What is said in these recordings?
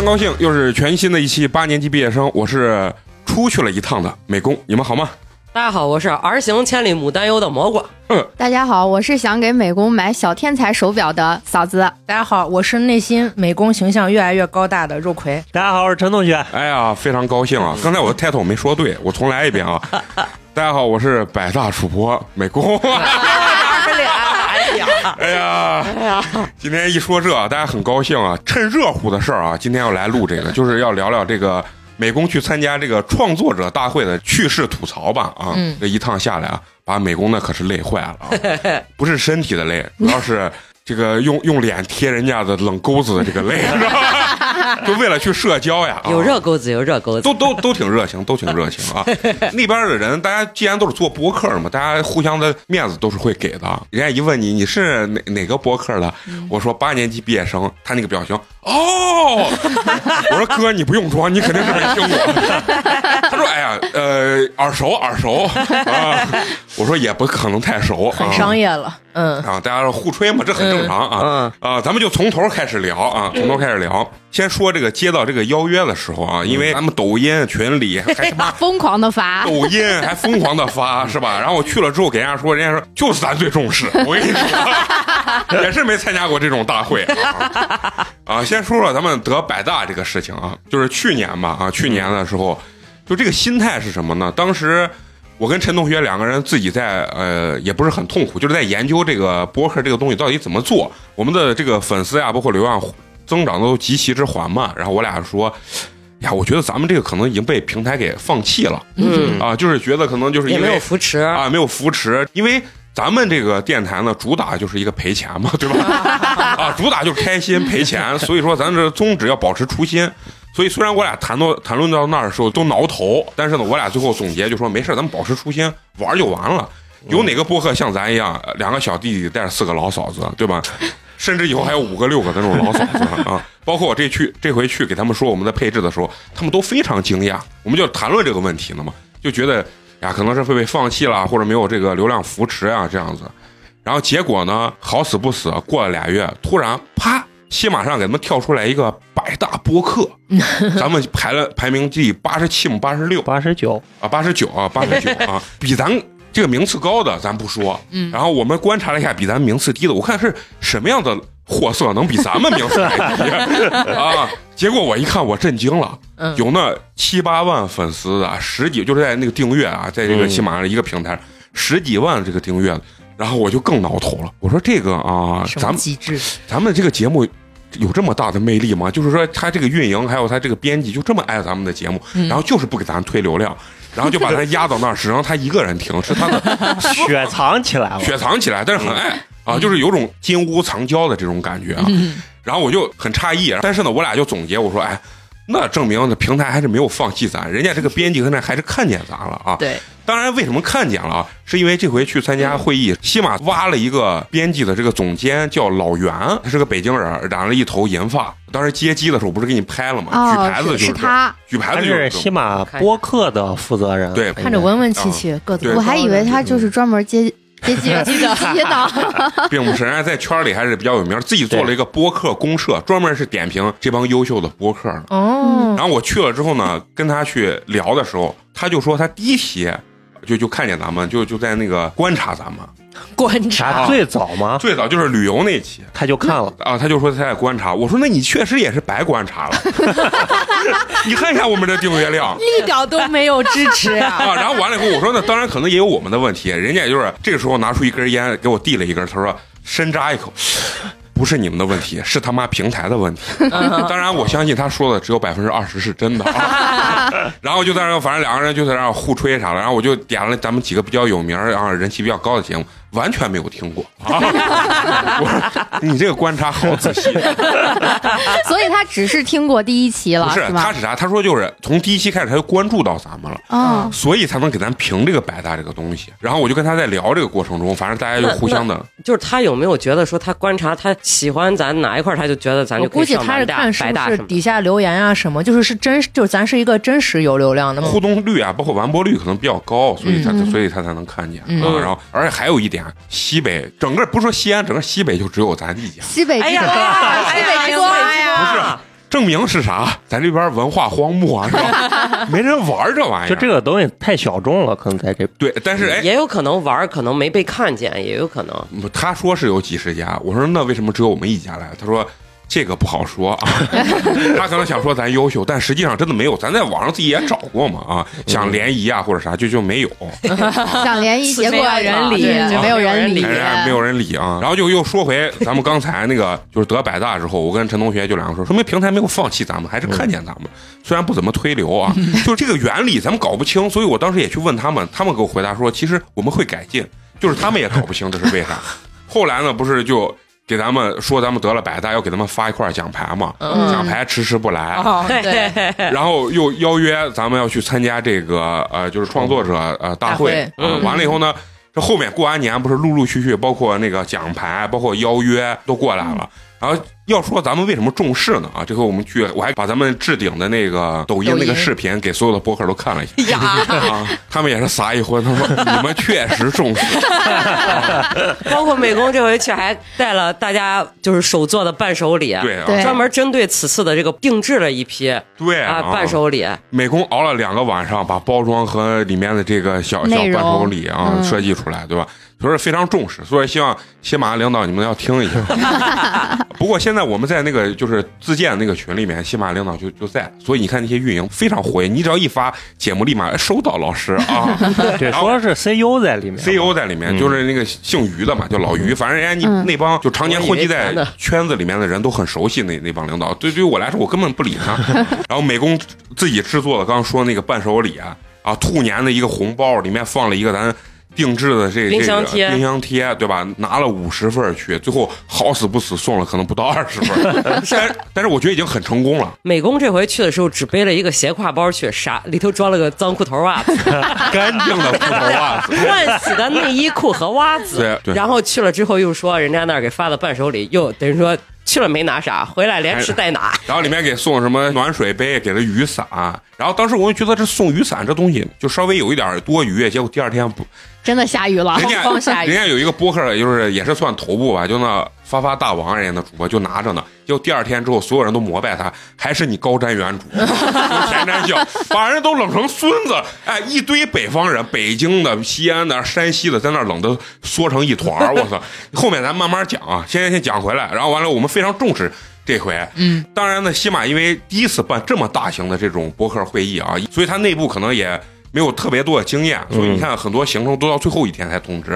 非常高兴，又是全新的一期八年级毕业生，我是出去了一趟的美工，你们好吗？大家好，我是儿行千里母担忧的蘑菇。嗯大家好，我是想给美工买小天才手表的嫂子。大家好，我是内心美工形象越来越高大的肉葵。大家好，我是陈同学。哎呀，非常高兴啊！刚才我的 title 没说对，我重来一遍啊！大家好，我是百大主播美工。哎呀，今天一说这，大家很高兴啊！趁热乎的事儿啊，今天要来录这个，就是要聊聊这个美工去参加这个创作者大会的趣事吐槽吧啊！这一趟下来啊，把美工那可是累坏了啊，不是身体的累，主要是。这个用用脸贴人家的冷沟子的这个累，是吧？就为了去社交呀，啊有热钩子，有热钩子。都都都挺热情，都挺热情啊！那边的人，大家既然都是做播客的嘛，大家互相的面子都是会给的。人家一问你你是哪哪个播客的，我说八年级毕业生，他那个表情，哦，我说哥你不用装，你肯定是没听过。他说哎呀，呃，耳熟耳熟啊。我说也不可能太熟，很商业了，嗯啊，大家互吹嘛，这很正常啊啊，咱们就从头开始聊啊，从头开始聊。先说这个接到这个邀约的时候啊，因为咱们抖音群里还他妈 疯狂的发，抖音还疯狂的发是吧？然后我去了之后给人家说，人家说就是咱最重视，我跟你说，也是没参加过这种大会啊。啊，先说说咱们得百大这个事情啊，就是去年吧啊，去年的时候，就这个心态是什么呢？当时。我跟陈同学两个人自己在呃，也不是很痛苦，就是在研究这个博客这个东西到底怎么做。我们的这个粉丝呀，包括流量增长都极其之缓慢。然后我俩说，呀，我觉得咱们这个可能已经被平台给放弃了。嗯啊，就是觉得可能就是因为也没有扶持啊，没有扶持，因为咱们这个电台呢，主打就是一个赔钱嘛，对吧？啊，主打就是开心赔钱，所以说咱这宗旨要保持初心。所以虽然我俩谈到谈论到那儿的时候都挠头，但是呢，我俩最后总结就说没事，咱们保持初心，玩就完了。有哪个播客像咱一样，两个小弟弟带着四个老嫂子，对吧？甚至以后还有五个六个的那种老嫂子啊！包括我这去这回去给他们说我们的配置的时候，他们都非常惊讶。我们就谈论这个问题呢嘛，就觉得呀，可能是会被放弃了，或者没有这个流量扶持啊，这样子。然后结果呢，好死不死，过了俩月，突然啪。喜马上给他们跳出来一个百大播客，咱们排了排名第八十七、八十六。八十九。啊，八十九啊，八十九啊，比咱这个名次高的咱不说，嗯，然后我们观察了一下比咱名次低的，我看是什么样的货色能比咱们名次还低。啊？结果我一看，我震惊了，有那七八万粉丝的，十几就是在那个订阅啊，在这个喜马上一个平台十几万这个订阅，然后我就更挠头了，我说这个啊，咱们，咱们这个节目。有这么大的魅力吗？就是说，他这个运营还有他这个编辑就这么爱咱们的节目，然后就是不给咱推流量，然后就把他压到那儿，只让他一个人听，是他的 雪藏起来了，雪藏起来，但是很爱啊，就是有种金屋藏娇的这种感觉啊。然后我就很诧异，但是呢，我俩就总结，我说，哎，那证明这平台还是没有放弃咱，人家这个编辑现在还是看见咱了啊。对。当然，为什么看见了啊？是因为这回去参加会议，西马挖了一个编辑的这个总监，叫老袁，他是个北京人，染了一头银发。当时接机的时候不是给你拍了吗？举牌子就是他，举牌子是西马播客的负责人。对，看着文文气气，个子。我还以为他就是专门接接机的机呢，并不是，人家在圈里还是比较有名，自己做了一个播客公社，专门是点评这帮优秀的播客的。哦。然后我去了之后呢，跟他去聊的时候，他就说他第一期。就就看见咱们，就就在那个观察咱们，观察最早吗？最早就是旅游那期，他就看了啊，他就说他在观察。我说那你确实也是白观察了，你看一下我们这订阅量，一点都没有支持啊。然后完了以后，我说那当然可能也有我们的问题，人家也就是这个时候拿出一根烟给我递了一根，他说深扎一口。不是你们的问题，是他妈平台的问题。当然，我相信他说的只有百分之二十是真的。然后就在那，反正两个人就在那互吹啥的。然后我就点了咱们几个比较有名、然后人气比较高的节目。完全没有听过啊！我说你这个观察好仔细，所以他只是听过第一期了，不是？他是啥？他说就是从第一期开始他就关注到咱们了，啊，所以才能给咱评这个百大这个东西。然后我就跟他在聊这个过程中，反正大家就互相的，就是他有没有觉得说他观察他喜欢咱哪一块，他就觉得咱就估计他是看是不是底下留言啊什么，就是是真，就是咱是一个真实有流量的互动率啊，包括完播率可能比较高，所以他所以他才能看见啊。然后而且还有一点。西北整个不说西安，整个西北就只有咱一家。西北，哎呀，西北之光不是证明是啥？咱这边文化荒漠啊，是吧？没人玩这玩意儿。就这个东西太小众了，可能在这对，但是哎，也有可能玩，可能没被看见，也有可能。他说是有几十家，我说那为什么只有我们一家来？他说。这个不好说啊，他可能想说咱优秀，但实际上真的没有。咱在网上自己也找过嘛啊，想联谊啊或者啥就就没有。想联谊，结果人理，没有人理，没有人理啊。然后就又说回咱们刚才那个，就是得百大之后，我跟陈同学就两个说，说明平台没有放弃咱们，还是看见咱们，虽然不怎么推流啊，就是这个原理咱们搞不清，所以我当时也去问他们，他们给我回答说，其实我们会改进，就是他们也搞不清这是为啥。后来呢，不是就。给咱们说，咱们得了百大，要给他们发一块奖牌嘛？奖牌迟迟不来，对。然后又邀约咱们要去参加这个呃，就是创作者呃大会。嗯，完了以后呢，这后面过完年不是陆陆续续，包括那个奖牌，包括邀约都过来了。然后要说咱们为什么重视呢？啊，这回我们去，我还把咱们置顶的那个抖音那个视频给所有的播客都看了一下，啊，他们也是撒一荤，他说你们确实重视。包括美工这回去还带了大家就是手做的伴手礼，对，专门针对此次的这个定制了一批，对啊，伴手礼。美工熬了两个晚上，把包装和里面的这个小小伴手礼啊设计出来，对吧？所以非常重视，所以希望喜马领导你们要听一下。不过现在我们在那个就是自建那个群里面，喜马领导就就在，所以你看那些运营非常活跃，你只要一发节目，立马收到老师啊。对，说是 CEO 在里面，CEO 在里面，就是那个姓于的嘛，叫老于。反正人家你那帮就常年混迹在圈子里面的人都很熟悉那那帮领导。对，对于我来说，我根本不理他。然后美工自己制作的，刚刚说那个伴手礼啊，啊，兔年的一个红包，里面放了一个咱。定制的这冰箱贴，冰箱贴对吧？拿了五十份去，最后好死不死送了可能不到二十份，但但是我觉得已经很成功了。美工这回去的时候只背了一个斜挎包去，啥里头装了个脏裤头袜子，干净的裤头袜子，换洗的内衣裤和袜子。对对。然后去了之后又说人家那儿给发的伴手礼，又等于说。去了没拿啥，回来连吃带拿。然后里面给送什么暖水杯，给了雨伞。然后当时我就觉得这送雨伞这东西就稍微有一点多余，结果第二天不真的下雨了，人家人家有一个播客，就是也是算头部吧，就那。发发大王，人家的主播就拿着呢。就第二天之后，所有人都膜拜他，还是你高瞻远瞩，前瞻性，把人都冷成孙子。哎，一堆北方人，北京的、西安的、山西的，在那冷的缩成一团 我操！后面咱慢慢讲啊，先先先讲回来。然后完了，我们非常重视这回。嗯，当然呢，西马因为第一次办这么大型的这种博客会议啊，所以他内部可能也没有特别多的经验，所以你看很多行程都到最后一天才通知。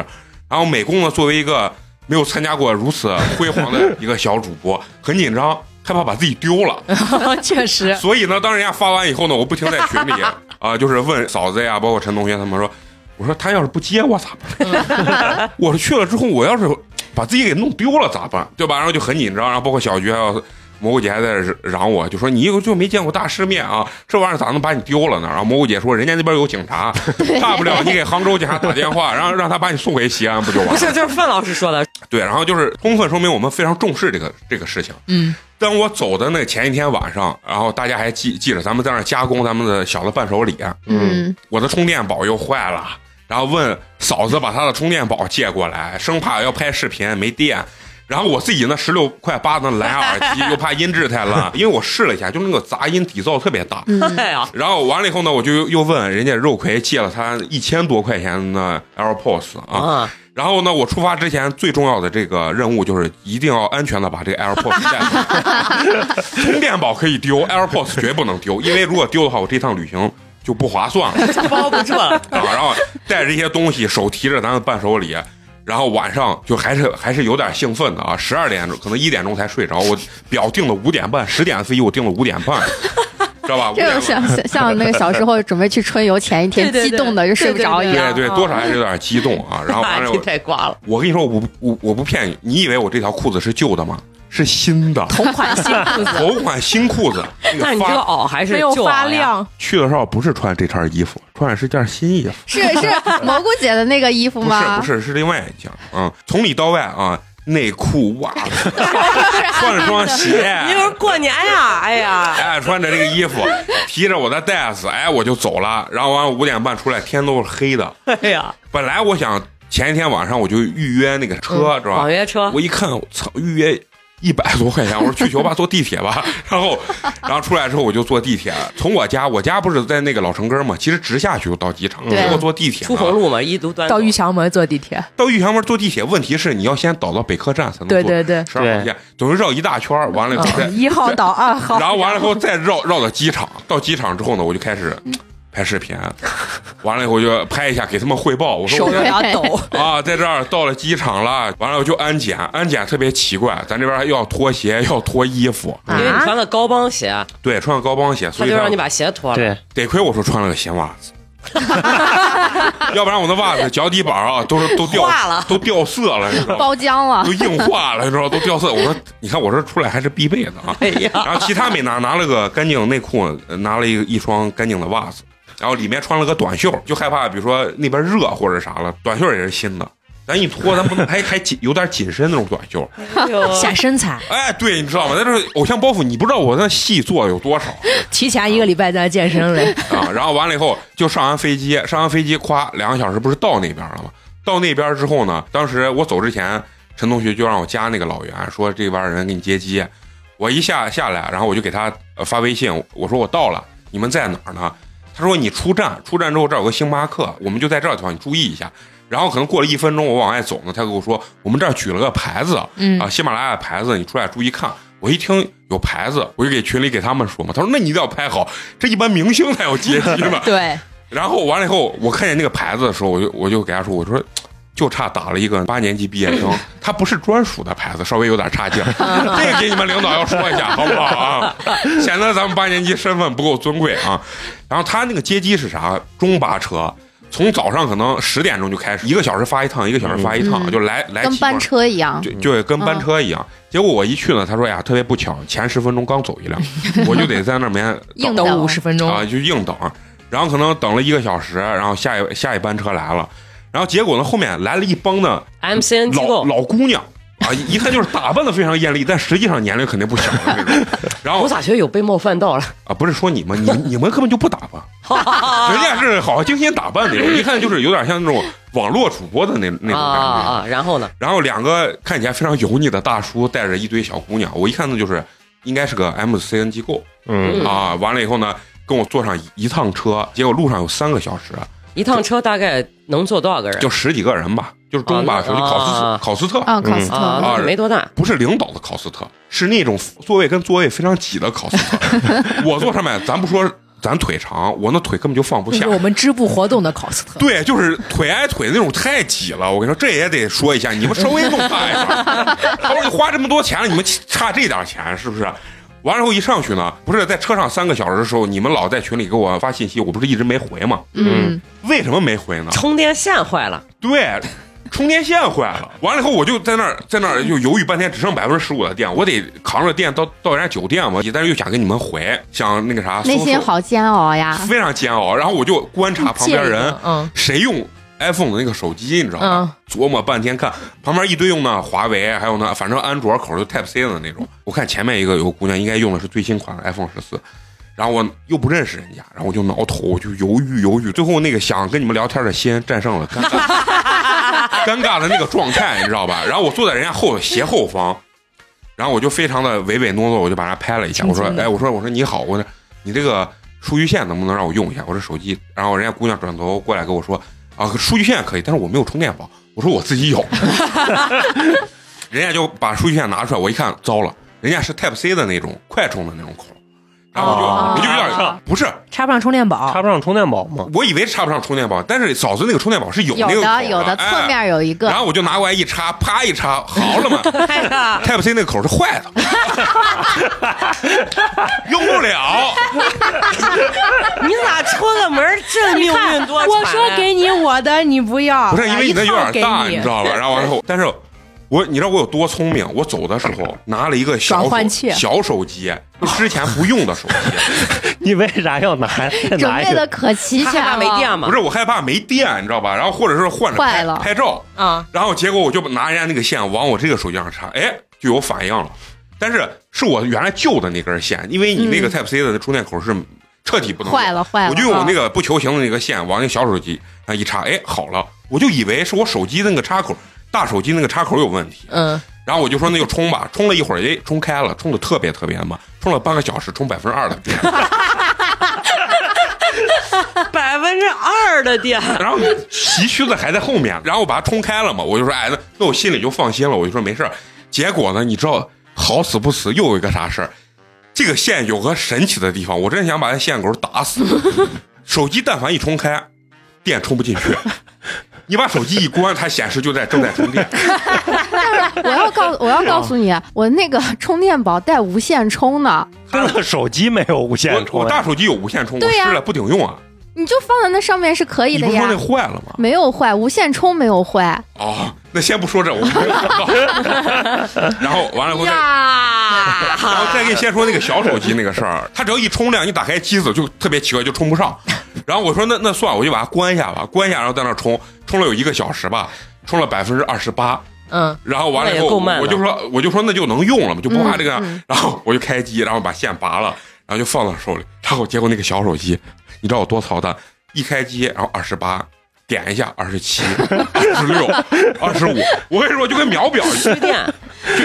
然后美工呢，作为一个。没有参加过如此辉煌的一个小主播，很紧张，害怕把自己丢了。确实。所以呢，当人家发完以后呢，我不停在群里 啊，就是问嫂子呀，包括陈同学他们说，我说他要是不接我咋办？我说去了之后，我要是把自己给弄丢了咋办？对吧？然后就很紧张，然后包括小菊还有。蘑菇姐还在嚷我，就说你就没见过大世面啊，这玩意儿咋能把你丢了呢？然后蘑菇姐说，人家那边有警察，大不了你给杭州警察打电话，然后让他把你送回西安，不就完？了？不是，就是范老师说的。对，然后就是充分说明我们非常重视这个这个事情。嗯，当我走的那前一天晚上，然后大家还记记着，咱们在那加工咱们的小的伴手礼。嗯，我的充电宝又坏了，然后问嫂子把她的充电宝借过来，生怕要拍视频没电。然后我自己那十六块八的蓝牙耳机又怕音质太烂，因为我试了一下，就那个杂音底噪特别大。然后完了以后呢，我就又问人家肉葵借了他一千多块钱的 AirPods 啊。然后呢，我出发之前最重要的这个任务就是一定要安全的把这个 AirPods 带。充电宝可以丢，AirPods 绝不能丢，因为如果丢的话，我这趟旅行就不划算了，包不住了。然后带着一些东西，手提着咱的伴手礼。然后晚上就还是还是有点兴奋的啊，十二点钟可能一点钟才睡着，我表定了五点半，十点的飞机我定了五点半，知道吧？这种像像那个小时候 准备去春游前一天激动的就睡不着一样，对对，多少还是有点激动啊。然后完了，太挂了。我跟你说，我我我不骗你，你以为我这条裤子是旧的吗？是新的，同款新裤子，同款新裤子。那你这个袄还是没有发亮。去的时候不是穿这身衣服，穿的是件新衣服。是是蘑菇姐的那个衣服吗？不是不是是另外一件嗯，从里到外啊，内裤袜子，穿着双鞋。一会儿过年呀，哎呀，哎，穿着这个衣服，提着我的袋子，哎，我就走了。然后完五点半出来，天都是黑的。哎呀，本来我想前一天晚上我就预约那个车，知道吧？网约车。我一看，我操，预约。一百多块钱，我说去球吧，坐地铁吧。然后，然后出来之后我就坐地铁，从我家，我家不是在那个老城根嘛，其实直下去就到机场，对结果坐地铁出红路嘛，一路端到玉祥门坐地铁，到玉祥门坐地铁，问题是你要先倒到北客站才能坐对对对，十二号线，总是绕一大圈，完了以后再嗯，一号倒二号，然后完了以后再绕绕到机场，到机场之后呢，我就开始拍视频，完了以后我就拍一下给他们汇报，我说手我有点抖，啊，在这儿到了机场了，完了我就安检，安检特别奇怪，咱这边还要脱鞋，要脱衣服，因为你穿的高帮鞋，对，穿个高帮鞋，他所以他就让你把鞋脱了。对，得亏我说穿了个鞋袜子。要不然我的袜子脚底板啊都是都掉化了。都掉色了，你知道吗？包浆了。都，硬化了，你知道都掉色。我说，你看我这出来还是必备的啊。哎呀，然后其他没拿，拿了个干净内裤，呃拿了一个一双干净的袜子，然后里面穿了个短袖，就害怕比如说那边热或者啥了，短袖也是新的，咱一脱咱不能 还还紧有点紧身那种短袖。显 身材。哎，对，你知道吗？那是偶像包袱，你不知道我那戏做的有多少 提前一个礼拜在健身嘞，啊。然后完了以后就上完飞机，上完飞机夸两个小时不是到那边了吗？到那边之后呢，当时我走之前，陈同学就让我加那个老袁，说这边人给你接机。我一下下来，然后我就给他呃发微信，我说我到了，你们在哪儿呢？他说你出站，出站之后这儿有个星巴克，我们就在这儿地方，你注意一下。然后可能过了一分钟，我往外走呢，他跟我说我们这儿举了个牌子，嗯啊，喜马拉雅的牌子，你出来注意看。我一听有牌子，我就给群里给他们说嘛，他说那你一定要拍好，这一般明星才有阶梯嘛。对，然后完了以后，我看见那个牌子的时候，我就我就给他说，我说就差打了一个八年级毕业生，他不是专属的牌子，稍微有点差劲，这个给你们领导要说一下，好不好啊？显得咱们八年级身份不够尊贵啊。然后他那个接机是啥？中巴车。从早上可能十点钟就开始，一个小时发一趟，一个小时发一趟，嗯。就来来起跟班车一样，就就跟班车一样。结果我一去呢，他说哎呀，特别不巧，前十分钟刚走一辆，我就得在那边等。硬等。五十分钟，啊，就硬等，然后可能等了一个小时，然后下一下一班车来了，然后结果呢，后面来了一帮呢 MCN 机构，老姑娘啊，一看就是打扮的非常艳丽，但实际上年龄肯定不小的那种。然后我咋觉得有被冒犯到了？啊，不是说你们，你你们根本就不打扮，人家是好好精心打扮那种，一看就是有点像那种网络主播的那那种啊感觉。啊啊！然后呢？然后两个看起来非常油腻的大叔带着一堆小姑娘，我一看呢就是应该是个 MCN 机构嗯，嗯啊。完了以后呢，跟我坐上一一趟车，结果路上有三个小时，一趟车大概能坐多少个人？就十几个人吧，就是中巴车，啊就考斯啊考斯特，啊，考斯特，啊没多大。不是领导的考斯特，是那种座位跟座位非常挤的考斯特。我坐上面，咱不说咱腿长，我那腿根本就放不下。我们支部活动的考斯特，对，就是腿挨腿那种太挤了。我跟你说，这也得说一下，你们稍微弄大一点。他说你花这么多钱了，你们差这点钱是不是？完了以后一上去呢，不是在车上三个小时的时候，你们老在群里给我发信息，我不是一直没回吗？嗯，为什么没回呢？充电线坏了，对，充电线坏了。完了以后，我就在那儿在那儿就犹豫半天，只剩百分之十五的电，我得扛着电到到人家酒店嘛，但是又想跟你们回，想那个啥，内心好煎熬呀，非常煎熬。然后我就观察旁边人嗯谁用 iPhone 的那个手机，你知道吗？琢磨半天看旁边一堆用的华为，还有呢，反正安卓口就 Type C 的那种。我看前面一个有个姑娘应该用的是最新款的 iPhone 十四。然后我又不认识人家，然后我就挠头，我就犹豫犹豫，最后那个想跟你们聊天的心战胜了尴尬 尴尬的那个状态，你知道吧？然后我坐在人家后斜后方，然后我就非常的唯唯诺诺，我就把人拍了一下，我说，哎，我说我说你好，我说你这个数据线能不能让我用一下？我这手机，然后人家姑娘转头过来跟我说，啊，数据线可以，但是我没有充电宝。我说我自己有，人家就把数据线拿出来，我一看，糟了，人家是 Type C 的那种快充的那种口，然后我就、哦我就有点不是，插不上充电宝，插不上充电宝吗？我以为插不上充电宝，但是嫂子那个充电宝是有有那个口的有的，哎侧面有一个然，后我就拿过来一插，啪一插，好了嘛 哎呀，，Type C 那个口是坏的，用不了。你咋出个门这命运多舛？我说给你我的，你不要，不是因为你那有点大，你知道吧？然后完了后，但是我你知道我有多聪明？我走的时候拿了一个小小手机，就之前不用的手机。你为啥要拿？再准？备的可齐他害怕全了，没电嘛不？是我害怕没电，你知道吧？然后或者是换着拍坏了拍照，啊，然后结果我就拿人家那个线往我这个手机上插，哎，就有反应了。但是是我原来旧的那根线，因为你那个 Type C 的充电口是彻底不能用坏了坏了，我就用那个不球形的那个线往那小手机上一插，哎，好了，我就以为是我手机那个插口，大手机那个插口有问题。嗯，然后我就说那就充吧，充了一会儿，哎，充开了，充的特别特别慢，充了半个小时，充百分之二的电，百分之二的电，然后崎岖的还在后面，然后我把它充开了嘛，我就说，哎，那那我心里就放心了，我就说没事儿。结果呢，你知道好死不死又有一个啥事儿？这个线有个神奇的地方，我真想把那线狗打死。手机但凡一充开，电充不进去。你把手机一关，它显示就在正在充电。我要告我要告诉你，我那个充电宝带无线充呢，这个手机没有无线充我我大，手机有无线充，我试了不顶用啊。你就放在那上面是可以的呀你不是说那。坏了吗？没有坏，无线充没有坏。哦，那先不说这，我们没有广告。然后完了以后再。然后再给你先说那个小手机那个事儿，它只要一充量，你打开机子就特别奇怪，就充不上。然后我说那那算了，我就把它关一下吧，关一下，然后在那儿充，充了有一个小时吧，充了百分之二十八。嗯，然后完了以后，我就说我就说那就能用了嘛，就不怕这个。嗯然后我就开机，然后把线拔了，然后就放到手里。然后结果那个小手机，你知道我多操蛋？一开机，然后二十八，点一下二十七、二十六、二十五，我跟你说就跟秒表一样，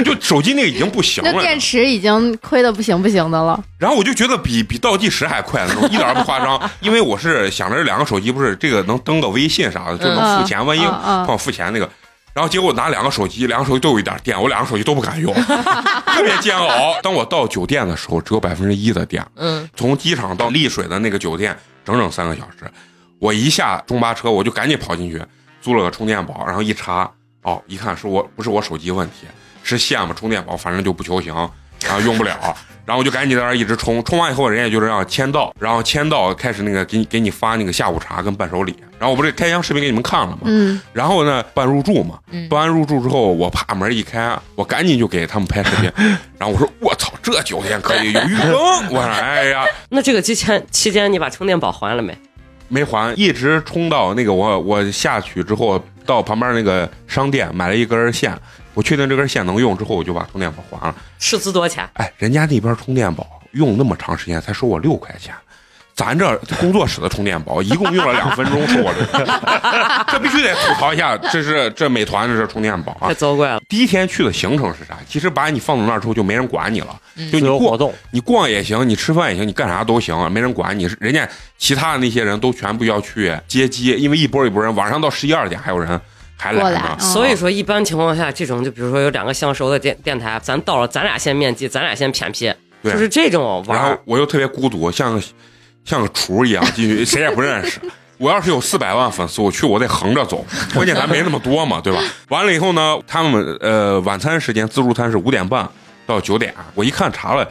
就就手机那个已经不行了。那电池已经亏的不行不行的了。然后我就觉得比比倒计时还快那种，一点儿不夸张。因为我是想着这两个手机不是这个能登个微信啥的，就能付钱，万一帮我付钱那个。然后结果拿两个手机，两个手机都有一点电，我两个手机都不敢用，特别煎熬。当我到酒店的时候，只有百分之一的电。嗯，从机场到丽水的那个酒店，整整三个小时。我一下中巴车，我就赶紧跑进去租了个充电宝，然后一插，哦，一看是我不是我手机问题，是线嘛，充电宝反正就不求行，然后用不了，然后我就赶紧在那儿一直充，充完以后人家就是让签到，然后签到开始那个给你给你发那个下午茶跟伴手礼，然后我不是开箱视频给你们看了吗？嗯，然后呢，办入住嘛，办完入住之后，我啪门一开，我赶紧就给他们拍视频，然后我说我操，这酒店可以有浴缸，我说哎呀，那这个期间期间你把充电宝还了没？没还，一直充到那个我我下去之后，到旁边那个商店买了一根线，我确定这根线能用之后，我就把充电宝还了。斥资多少钱？哎，人家那边充电宝用那么长时间才收我六块钱，咱这工作室的充电宝一共用了两分钟，收我这，这必须得吐槽一下，这是这美团的这充电宝啊太。糟怪了。第一天去的行程是啥？其实把你放到那儿之后就没人管你了，就你逛由活动，你逛也行，你吃饭也行，你干啥都行，没人管你。人家其他的那些人都全部要去接机，因为一波一波人，晚上到十一二点还有人还来所以说，一般情况下，这种就比如说有两个相熟的电电台，咱到了，咱俩先面基，咱俩先偏僻，就是这种玩然后。我又特别孤独，像个像个厨一样进去，谁也不认识。我要是有四百万粉丝，我去我得横着走，关键咱没那么多嘛，对吧？完了以后呢，他们呃晚餐时间自助餐是五点半到九点，我一看查了。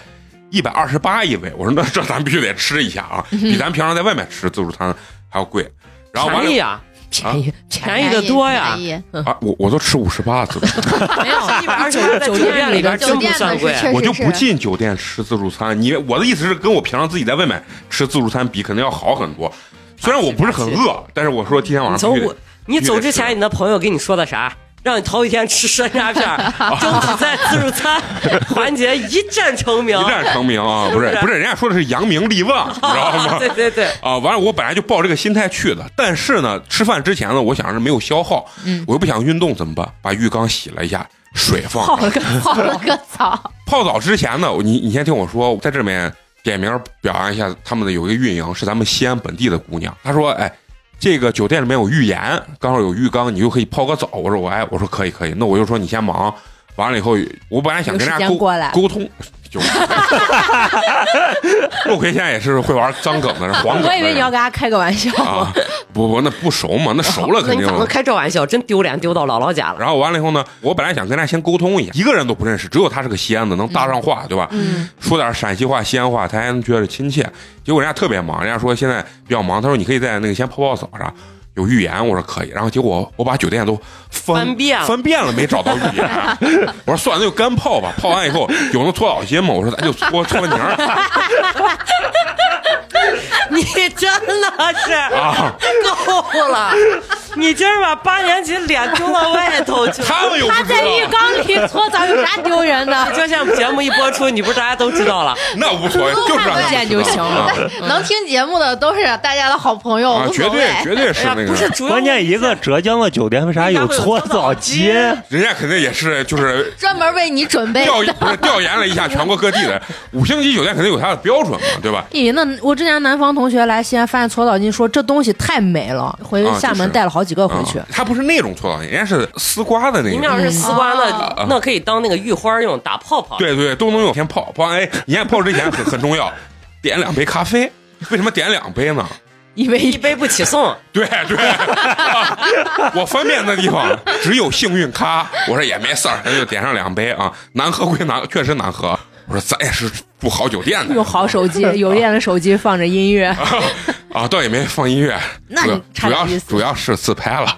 一百二十八一位，我说那这咱必须得吃一下啊，比咱平常在外面吃自助餐还要贵。然后完了便宜啊，便宜，便宜的多呀便宜啊，我我都吃五十八自助，没有 一百二十八，酒店里边真不算贵。我就不进酒店吃自助餐。你我的意思是，跟我平常自己在外面吃自助餐比，肯定要好很多。虽然我不是很饿，但是我说今天晚上你走之前，你的朋友跟你说的啥？让你头一天吃山楂片儿，争取在自助餐环节一战成名。一战成名啊！不是是不是，人家说的是扬名立万，你知道吗？对对对，啊，完了，我本来就抱这个心态去的，但是呢，吃饭之前呢，我想是没有消耗，我又不想运动怎么办？把浴缸洗了一下，水放上泡了个泡了个澡，泡澡之前呢，你你先听我说，在这里面点名表扬一下他们的有一个运营是咱们西安本地的姑娘，她说，哎。这个酒店里面有浴盐，刚好有浴缸，你就可以泡个澡。我说我哎，我说可以可以，那我就说你先忙。完了以后，我本来想跟人家沟沟通，就陆奎 现在也是会玩脏梗的人，黄梗的人。我以为你要跟他开个玩笑。啊，不不，那不熟嘛，那熟了肯定你咋能开这玩笑？真丢脸丢到姥姥家了。然后完了以后呢，我本来想跟他先沟通一下，一个人都不认识，只有他是个西安的，能搭上话，对吧？嗯，说点陕西话、西安话，他还能觉得亲切。结果人家特别忙，人家说现在比较忙，他说你可以在那个先泡泡澡啥。有预言，我说可以，然后结果我把酒店都翻翻遍了翻遍了，没找到预言。我说算了，那就干泡吧。泡完以后有那搓澡巾吗？我说咱就搓搓泥儿 你真的是啊。够了！你今儿把八年级脸丢到外头 去了。他在浴，缸里搓澡有啥丢人的？就像节目一播出，你不是大家都知道了？那无所谓，就是让见就行了啊能听节目的都是大家的好朋友，啊，绝对。绝对是那个，不是主要关键一个浙江的酒店为啥有搓澡机？人家肯定也是就是专门为你准备调的。不是调研了一下全国各地的五星级酒店，肯定有它的标准嘛，对吧？咦，那我之前南方同学来西安发现搓澡巾，说这东西太美了，回啊厦门带了好几个回去啊。它不是那种搓澡巾，人家是丝瓜的那种。你们要是丝瓜啊那那可以当那个浴花用，打泡泡。对对，都能用。先泡泡，哎，你看泡之前很很重要，点两杯咖啡。为什么点两杯呢？因为一杯不起送，对对，啊我方便的地方只有幸运咖。我说也没事儿，那就点上两杯啊。难喝归难，确实难喝。我说咱也是住好酒店的，用好手机，有电的手机放着音乐，啊，倒也没放音乐，那你主要主要是自拍了。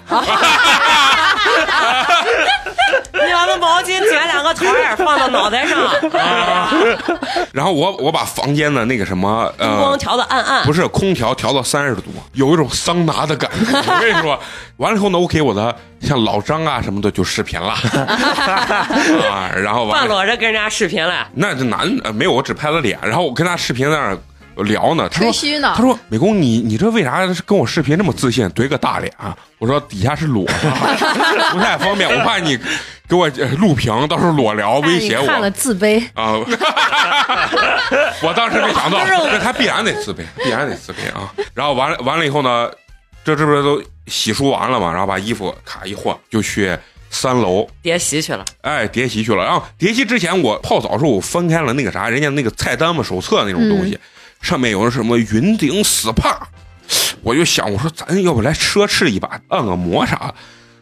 你把那毛巾卷两个团儿放到脑袋上，啊 然后我我把房间的那个什么呃。灯光调的暗暗不。是空调调到三十度，有一种桑拿的感觉。我跟你说，完了以后呢，我给我的像老张啊什么的就视频了 啊，然后完半了，裸着跟人家视频了，那这男呃没有，我只拍了脸，然后我跟他视频在那儿聊呢，他说他说美工你你这为啥跟我视频这么自信，怼个大脸、啊我说底下是裸的，不太方便，我怕你给我呃录屏，到时候裸聊威胁我。看了自卑。啊！我当时没想到，这他必然得自卑，必然得自卑啊！然后完了完了以后呢，这这不是都洗漱完了嘛？然后把衣服卡一换，就去三楼，叠席去了。哎，叠席去了。然后叠席之前，我泡澡的时候，我翻开了那个啥，人家那个菜单嘛，手册那种东西，上面有什么云顶 SPA，我就想，我说咱要不来奢侈一把，按个摩啥？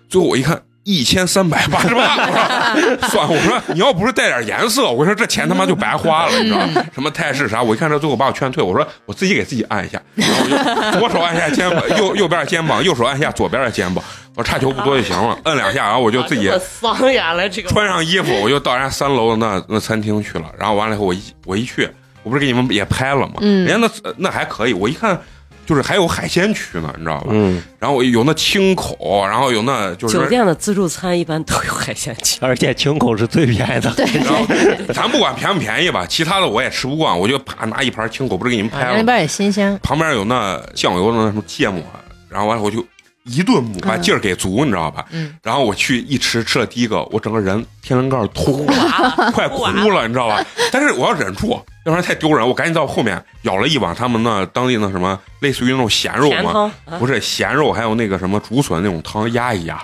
最后我一看。一千三百八十八，我说算了，我说你要不是带点颜色，我说这钱他妈就白花了，你知道吗？什么泰式啥，我一看这最后把我劝退，我说我自己给自己按一下，然后我就左手按下肩膀，右右边肩膀，右手按下左边的肩膀，我差球不多就行了，摁两下，然后我就自己这么丧眼了，这个穿上衣服，我就到人家三楼那那餐厅去了。然后完了以后，我一我一去，我不是给你们也拍了吗？嗯人家那那还可以，我一看就是还有海鲜区呢，你知道吧？嗯，然后有那青口，然后有那就是酒店的自助餐一般都有海鲜区。而且青口是最便宜的。对然后咱不管便不便宜吧，其他的我也吃不惯，我就啪拿一盘青口，不是给你们拍了那边也新鲜，旁边有那酱油的那什么芥末，然后完了我就一顿母把劲儿给足，你知道吧？嗯。然后我去一吃，吃了第一个，我整个人天灵盖儿通了，快哭了，你知道吧？但是我要忍住，要不然太丢人。我赶紧到后面舀了一碗他们那当地那什么，类似于那种咸肉嘛，不是咸肉，还有那个什么竹笋那种汤压一压，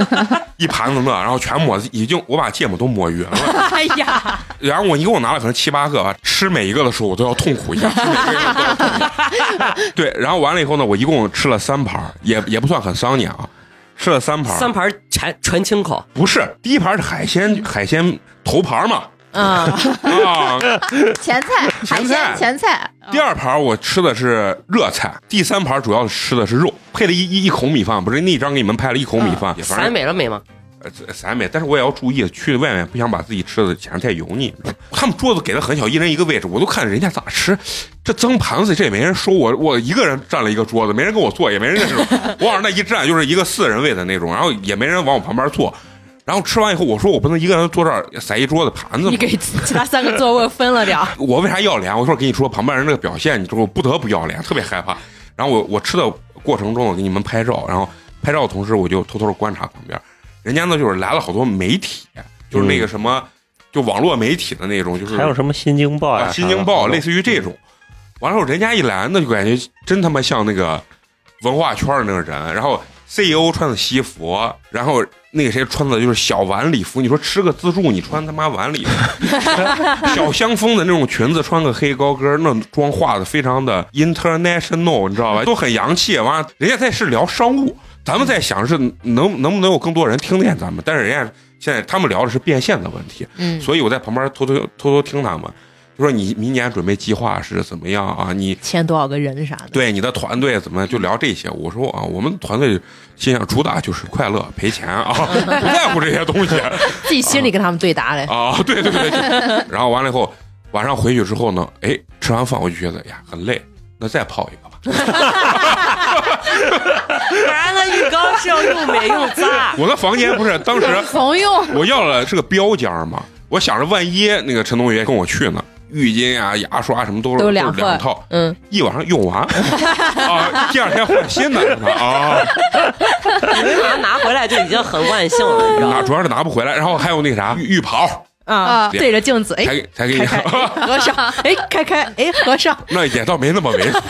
一盘子那，然后全抹，已经我把芥末都抹匀了。哎呀，然后我一共拿了可能七八个吧，吃每一个的时候我都要痛苦一下，吃每个人都要痛苦一下。对，然后完了以后呢，我一共吃了三盘，也也不算很桑你啊，吃了三盘。三盘全全清口，不是，第一盘是海鲜海鲜头盘嘛，嗯，啊，前菜、海前菜。鲜、前菜，第二盘我吃的是热菜，第三盘主要吃的是肉，配了一一一口米饭，不是那一张给你们拍了一口米饭，也反散正美了美吗？呃散美，但是我也要注意，去外面不想把自己吃的显得太油腻。他们桌子给的很小，一人一个位置，我都看人家咋吃，这脏盘子这也没人收我，我一个人占了一个桌子，没人跟我坐，也没人认识我，我往那一站就是一个四人位的那种，然后也没人往我旁边坐。然后吃完以后，我说我不能一个人坐这儿塞一桌子盘子吗你？给其他三个座位分了点儿，我为啥要脸？我说跟你说，旁边人这个表现，你之后不得不要脸，特别害怕。然后我我吃的过程中，我给你们拍照，然后拍照的同时，我就偷偷的观察旁边，人家呢就是来了好多媒体，就是那个什么，就网络媒体的那种，就是还有什么新京报呀、啊，新京报类似似于这种。完了后，人家一来，那就感觉真他妈像那个文化圈的那个人。然后 CEO 穿的西服，然后那个谁穿的就是小晚礼服。你说吃个自助，你穿他妈晚礼服，小香风的那种裙子，穿个黑高跟，那妆化的非常的 international，你知道吧？都很洋气。完了，人家在是聊商务，咱们在想是能能不能有更多人听见咱们，但是人家现在他们聊的是变现的问题。嗯，所以我在旁边偷偷偷偷听他们，就说你明年准备计划是怎么样啊？你签多少个人啥的，对你的团队怎么样？就聊这些。我说啊，我们团队心想主打就是快乐赔钱啊，不在乎这些东西自己心里跟他们对答嘞。啊。对对对对。然后完了以后，晚上回去之后呢，哎，吃完饭我就觉得哎呀很累，那再泡一个吧。果然那浴缸是要用美用砸。我的房间不是当时怂用，我要了是个标间嘛，我想着万一那个陈同学跟我去呢，浴巾啊、牙刷什么都是都是两套，嗯，一晚上用完 啊，第二天换新的啊，你为啥拿回来就已经很万幸了？你知道吗？拿主要是拿不回来，然后还有那啥浴浴袍，啊，啊对着镜子，哎，才才给你开开，哎 合上，哎，开开，哎，合上，那也倒没那么猥琐。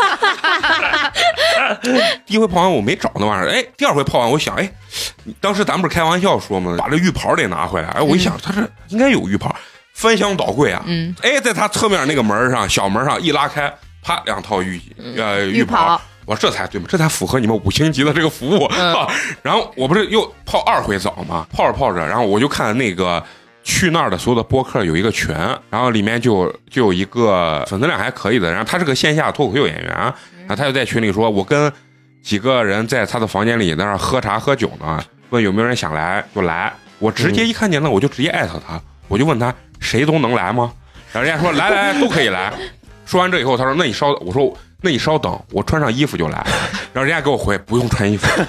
第一回泡完我没找那玩意儿，哎，第二回泡完我想，哎，当时咱们不是开玩笑说吗，把这浴袍得拿回来。哎，我一想，他这应该有浴袍，翻箱倒柜啊，嗯，哎，在他侧面那个门上，小门上一拉开，啪，两套浴呃浴浴袍。我说这才对嘛，这才符合你们五星级的这个服务。啊 然后我不是又泡二回澡嘛，泡着泡着，然后我就看那个去那儿的所有的播客有一个群，然后里面就就有一个粉丝量还可以的，然后他是个线下脱口秀演员，然后他就在群里说，我跟几个人在他的房间里在那儿喝茶喝酒呢，问有没有人想来就来。我直接一看见了，我就直接艾特他，我就问他谁都能来吗？然后人家说来来来都可以来。说完这以后，他说那你稍，我说那你稍等，我穿上衣服就来。然后人家给我回不用穿衣服。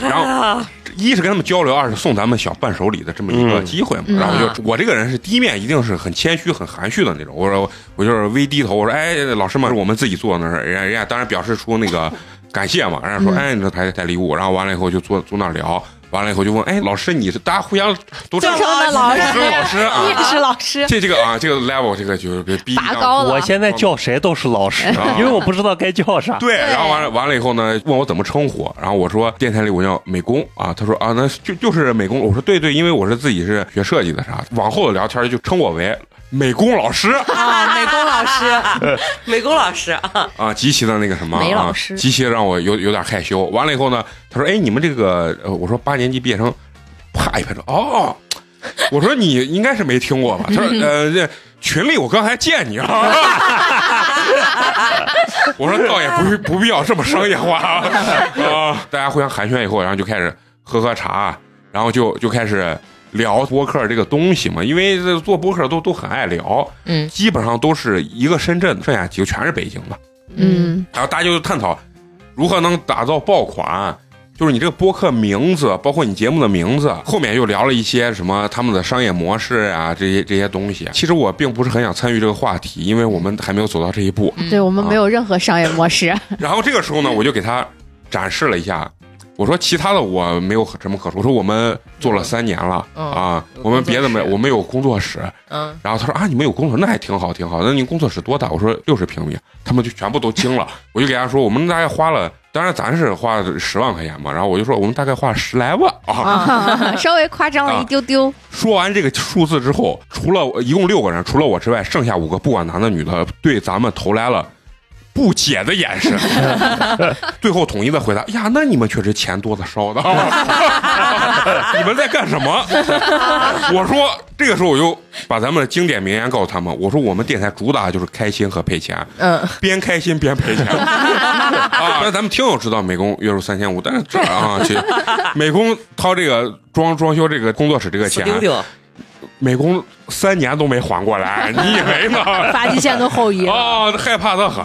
然后一是跟他们交流，二是送咱们小伴手礼的这么一个嗯机会嘛。然后我就我这个人是第一面一定是很谦虚、很含蓄的那种。我说我就是微低头，我说哎，老师们是我们自己做的那事儿，人家人家当然表示出那个感谢嘛。人家说哎，你这带带礼物，然后完了以后就坐坐那儿聊。完了以后就问，哎，老师，你是大家互相都正称的老师老师啊，是老师，这这个啊，这个 level 这个就是给逼拔高了我现在叫谁都是老师啊，因为我不知道该叫啥。对，然后完了完了以后呢，问我怎么称呼，然后我说电台里我叫美工啊，他说啊，那就就是美工，我说对对，因为我是自己是学设计的啥，往后的聊天就称我为美工老师啊，美工老师，美工老师啊，啊，极其的那个什么啊美老师，极其的让我有有点害羞。完了以后呢，他说哎，你们这个，呃我说八年级毕业生，啪一拍手，哦。我说你应该是没听过吧？他说 呃，这群里我刚才见你啊。我说倒也不必不必要这么商业化啊！啊，大家互相寒暄以后，然后就开始喝喝茶，然后就就开始聊播客这个东西嘛。因为这做播客都都很爱聊，嗯，基本上都是一个深圳，剩下几个全是北京的。嗯，然后大家就探讨如何能打造爆款，就是你这个播客名字，包括你节目的名字，后面又聊了一些什么他们的商业模式啊，这些这些东西。其实我并不是很想参与这个话题，因为我们还没有走到这一步。对我们没有任何商业模式，然后这个时候呢，我就给他展示了一下，我说其他的我没有什么可说，我说我们做了三年了、嗯啊，我们别的没我们有工作室。嗯，然后他说啊，你们有工作室，那还挺好，挺好。那你工作室多大？我说六十平米，他们就全部都惊了。我就给他说，我们大概花了，当然咱是花了十万块钱嘛。然后我就说，我们大概花了十来万啊。啊 稍微夸张了一丢丢。说完这个数字之后，除了一共六个人，除了我之外，剩下五个不管男的女的，对咱们投来了不解的眼神。最后统一的回答：呀，那你们确实钱多的烧的，你们在干什么？我说这个时候我就把咱们的经典名言告诉他们，我说我们电台主打就是开心和赔钱，嗯，边开心边赔钱啊！那咱们听友知道美工月入三千五，但是这儿啊，去美工掏这个装装修这个工作室这个钱，美工三年都没缓过来，你以为呢？发际线都后移了，啊，害怕的很。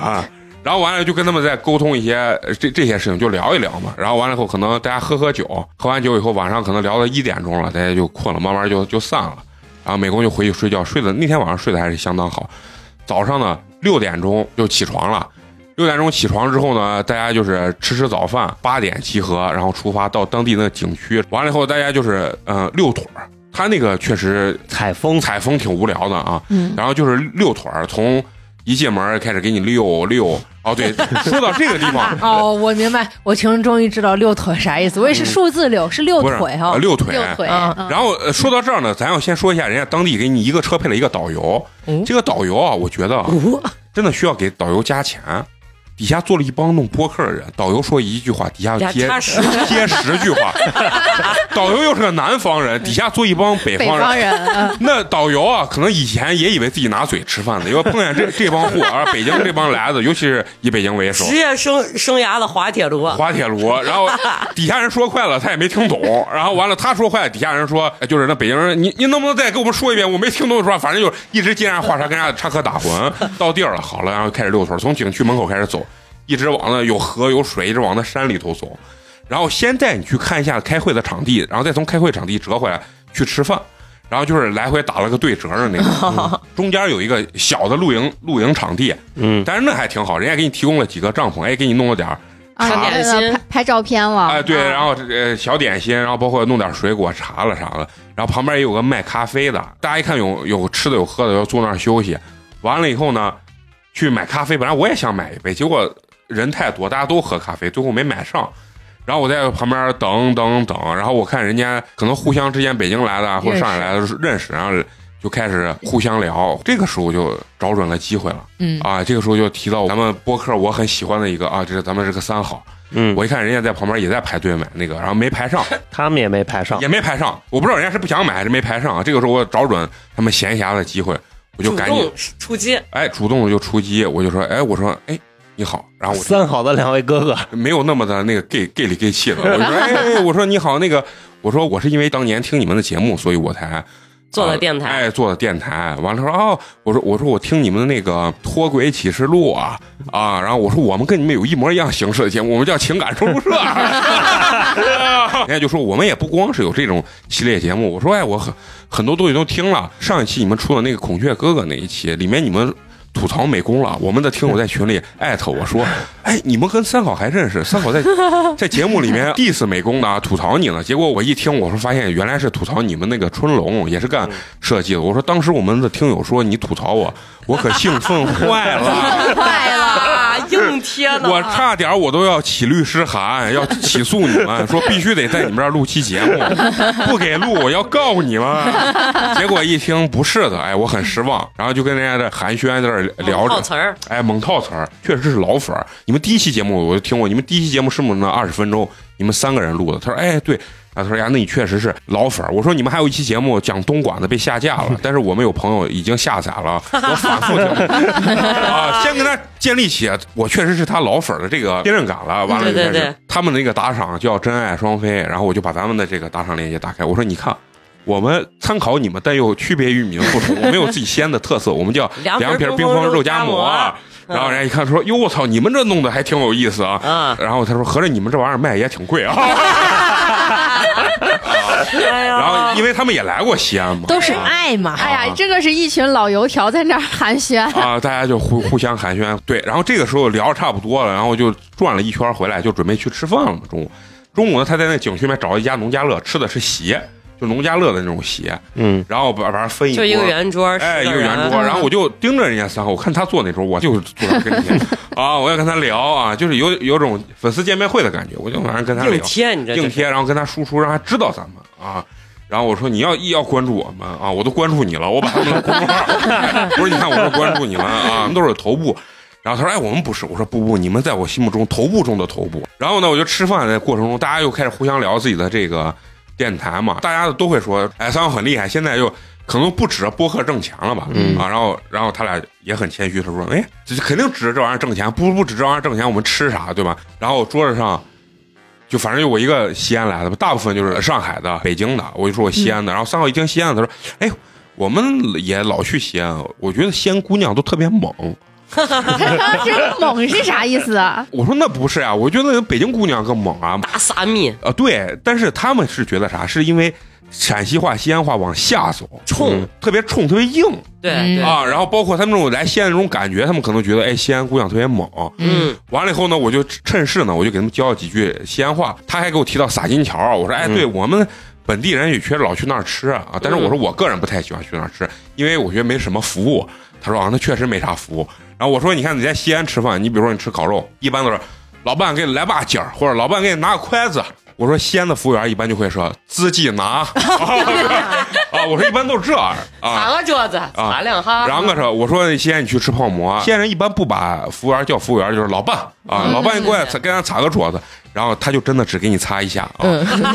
然后完了就跟他们再沟通一些呃这这些事情，就聊一聊嘛。然后完了以后，可能大家喝喝酒，喝完酒以后晚上可能聊到一点钟了，大家就困了，慢慢就就散了。然后美工就回去睡觉，睡的那天晚上睡的还是相当好。早上呢六点钟就起床了，六点钟起床之后呢，大家就是吃吃早饭，八点集合，然后出发到当地那个景区。完了以后，大家就是嗯遛腿儿。他那个确实采风采风挺无聊的啊，嗯然后就是遛腿儿，从一进门开始给你遛遛。哦，对，说到这个地方，哦，我明白，我听终于知道六腿啥意思，我也是数字六，是六腿哈呃，遛腿，六腿，然后呃说到这儿呢，咱要先说一下，人家当地给你一个车配了一个导游，嗯这个导游啊，我觉得啊真的需要给导游加钱。底下坐了一帮弄播客的人，导游说一句话，底下呀接插十接十句话。导游又是个南方人，底下坐一帮北北方人，方人，嗯。那导游啊，可能以前也以为自己拿嘴吃饭的，因为碰见这 这帮货，而北京这帮来的，尤其是以北京为首。职，业生生涯的滑铁卢，滑铁卢，然后底下人说快了，他也没听懂，然后完了他说快了，底下人说哎就是那北京人，你你能不能再给我们说一遍？我没听懂说，反正就一直接人话茬跟人家插科打诨，到地儿了，好了，然后开始溜腿儿，从景区门口开始走。一直往那有河有水，一直往那山里头走。然后先带你去看一下开会的场地，然后再从开会场地折回来去吃饭。然后就是来回打了个对折的那种，中间有一个小的露营露营场地，嗯，但是那还挺好，人家给你提供了几个帐篷，哎，给你弄了点儿啊，点心拍拍照片了，哎，对，啊然后呃小点心，然后包括弄点水果茶了啥的，然后旁边也有个卖咖啡的，大家一看有有吃的有喝的，要坐那儿休息。完了以后呢，去买咖啡，本来我也想买一杯，结果人太多，大家都喝咖啡，最后没买上。然后我在旁边等等等，然后我看人家可能互相之间北京来的啊或者上海来的认识，然后就开始互相聊。这个时候就找准了机会了，嗯啊，这个时候就提到咱们播客我很喜欢的一个啊，这是咱们这个三好。嗯，我一看人家在旁边也在排队买那个，然后没排上，他们也没排上也，没排上。我不知道人家是不想买还是没排上。这个时候我找准他们闲暇的机会，我就赶紧出击，哎主动的就出击，我就说哎我说哎你好，然后我就三好的两位哥哥，没有那么的那个 gay gay 里 gay 气的，我说哎哎我说你好那个我说我是因为当年听你们的节目，所以我才。做的电台哎，做的电台。完了，他说哦，我说我说我听你们的那个《脱轨启示录》啊啊，然后我说我们跟你们有一模一样形式的节目，我们叫情感收录社。人家就说我们也不光是有这种系列节目，我说哎，我很很多东西都听了。上一期你们出的那个孔雀哥哥那一期，里面你们。吐槽美工了，我们的听友在群里艾特我说：“ 哎，你们跟三好还认识？三好在 在节目里面 diss 美工呢，吐槽你呢。”结果我一听，我说发现原来是吐槽你们那个春龙，也是干设计的。我说当时我们的听友说你吐槽我，我可兴奋坏了。硬贴呢。我差点我都要起律师函，要起诉你们，说必须得在你们这儿录期节目，不给录我要告你们。结果一听不是的，哎，我很失望，然后就跟人家这寒暄在这聊着，套词儿，哎，猛套词儿，确实是老粉儿。你们第一期节目我就听过，你们第一期节目是不是那二十分钟？你们三个人录的？他说，哎，对。他说呀，那你确实是老粉儿。我说你们还有一期节目讲东莞的被下架了，但是我们有朋友已经下载了，我反复听 啊，先跟他建立起我确实是他老粉儿的这个信任感了。完了就开始他们的那个打赏叫真爱双飞，然后我就把咱们的这个打赏链接打开，我说你看。我们参考你们，但又区别于你们不同。我们有自己西安的特色，我们叫凉皮冰峰肉夹夹馍馍。然后人家一看说：“哟，我操，你们这弄的还挺有意思啊。”啊，然后他说：“合着你们这玩意儿卖也挺贵啊。哎”呀，然后因为他们也来过西安嘛，都是爱嘛。哎呀，这个是一群老油条在那儿寒暄，啊，大家就互互相寒暄。对，然后这个时候聊得差不多了，然后就转了一圈回来，就准备去吃饭了嘛。中午，中午呢，他在那景区里面找了一家农家乐，吃的是鞋，就农家乐的那种鞋，嗯，然后把把它分一就一个圆桌，哎，一个圆桌，然后我就盯着人家三号，我看他坐哪桌，我就坐他跟前 啊，我要跟他聊啊，就是有有种粉丝见面会的感觉，我就晚上跟他聊，硬贴，你这硬贴，然后跟他输出，让他知道咱们啊。然后我说你要一要关注我们啊，我都关注你了，我把他们的公众号，我说你看我说关注你们啊，我们都是头部。然后他说：“哎，我们不是。”我说：“不不，你们在我心目中头部中的头部。”然后呢，我就吃饭的过程中，大家又开始互相聊自己的这个电台嘛，大家都会说：“哎，三好很厉害，现在又可能不指着播客挣钱了吧？”嗯啊，然后然后他俩也很谦虚，他说：“哎，这肯定指着这玩意儿挣钱，不不指着这玩意儿挣钱，我们吃啥对吧？”然后桌子上。就反正就我一个西安来的吧，大部分就是上海的、北京的。我就说我西安的，然后三号一听西安的，他说：“哎，我们也老去西安，我觉得西安姑娘都特别猛。” 这猛是啥意思啊？我说那不是呀、我觉得北京姑娘更猛啊大撒蜜啊！对，但是他们是觉得啥？是因为陕西话、西安话往下走，冲嗯特别冲，特别硬对啊。然后包括他们那种来西安那种感觉，他们可能觉得哎，西安姑娘特别猛。嗯，完了以后呢，我就趁势呢，我就给他们教了几句西安话。他还给我提到撒金桥，我说哎，对我们本地人也确实老去那儿吃啊。但是我说我个人不太喜欢去那儿吃，因为我觉得没什么服务。他说啊，那确实没啥服务。然后我说，你看你在西安吃饭，你比如说你吃烤肉，一般都是老板给你来把尖儿，或者老板给你拿个筷子。我说西安的服务员一般就会说自己拿 啊，我说一般都是这样啊。擦个桌子，擦两下，然后我说我说西安你去吃泡馍，西安人一般不把服务员叫服务员，就是老伴啊，老伴你过来给咱擦个桌子，然后他就真的只给你擦一下啊，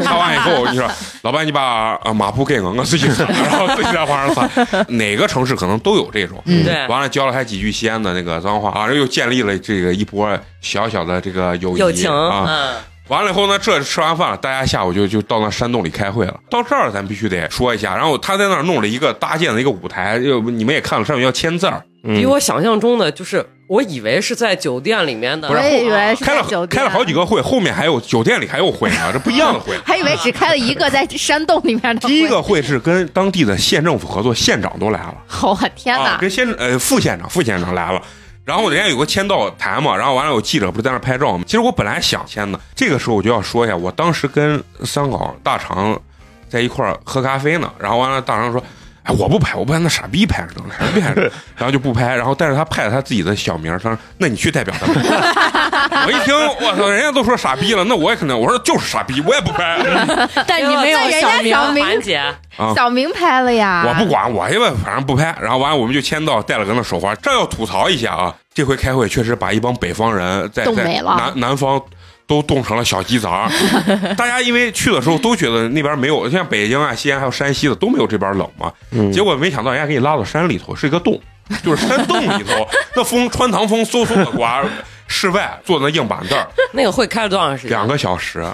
擦完以后你说老伴你把啊抹布给我，我自己擦，然后自己在床上擦。哪个城市可能都有这种，对完了教了他几句西安的那个脏话啊，又建立了这个一波小小的这个友谊啊。嗯，完了以后呢，这吃完饭了，大家下午就就到那山洞里开会了。到这儿咱必须得说一下，然后他在那儿弄了一个搭建的一个舞台，又你们也看了，上面要签字儿。比我想象中的就是我以为是在酒店里面的，不是我以为是开了在酒店开了好几个会，后面还有酒店里还有会啊，这不一样的会。还以为只开了一个在山洞里面的。第一个会是跟当地的县政府合作，县长都来了。我天啊，哪！跟县呃副县长、副县长来了。然后人家有个签到台嘛，然后完了有记者不是在那拍照嘛？其实我本来想签的，这个时候我就要说一下，我当时跟三港大肠在一块儿喝咖啡呢，然后完了大肠说。哎，我不拍，我不拍，那傻逼拍着呢，傻逼拍着，然后就不拍，然后但是他拍了他自己的小名，他说：“那你去代表他们。” 我一听，我操，人家都说傻逼了，那我也肯定，我说就是傻逼，我也不拍 但你没有那人家小名，小名环节，啊。小明拍了呀，我不管，我因为反正不拍。然后完了，我们就签到，带了个那手环。这要吐槽一下啊，这回开会确实把一帮北方人在在南南方都冻成了小鸡杂儿。大家因为去的时候都觉得那边没有，像北京啊、西安还有山西的都没有这边冷嘛。嗯结果没想到人家给你拉到山里头，是一个洞，就是山洞里头，那风穿堂风嗖嗖的刮。室外坐那硬板凳儿 那个会开了多长时间？两个小时，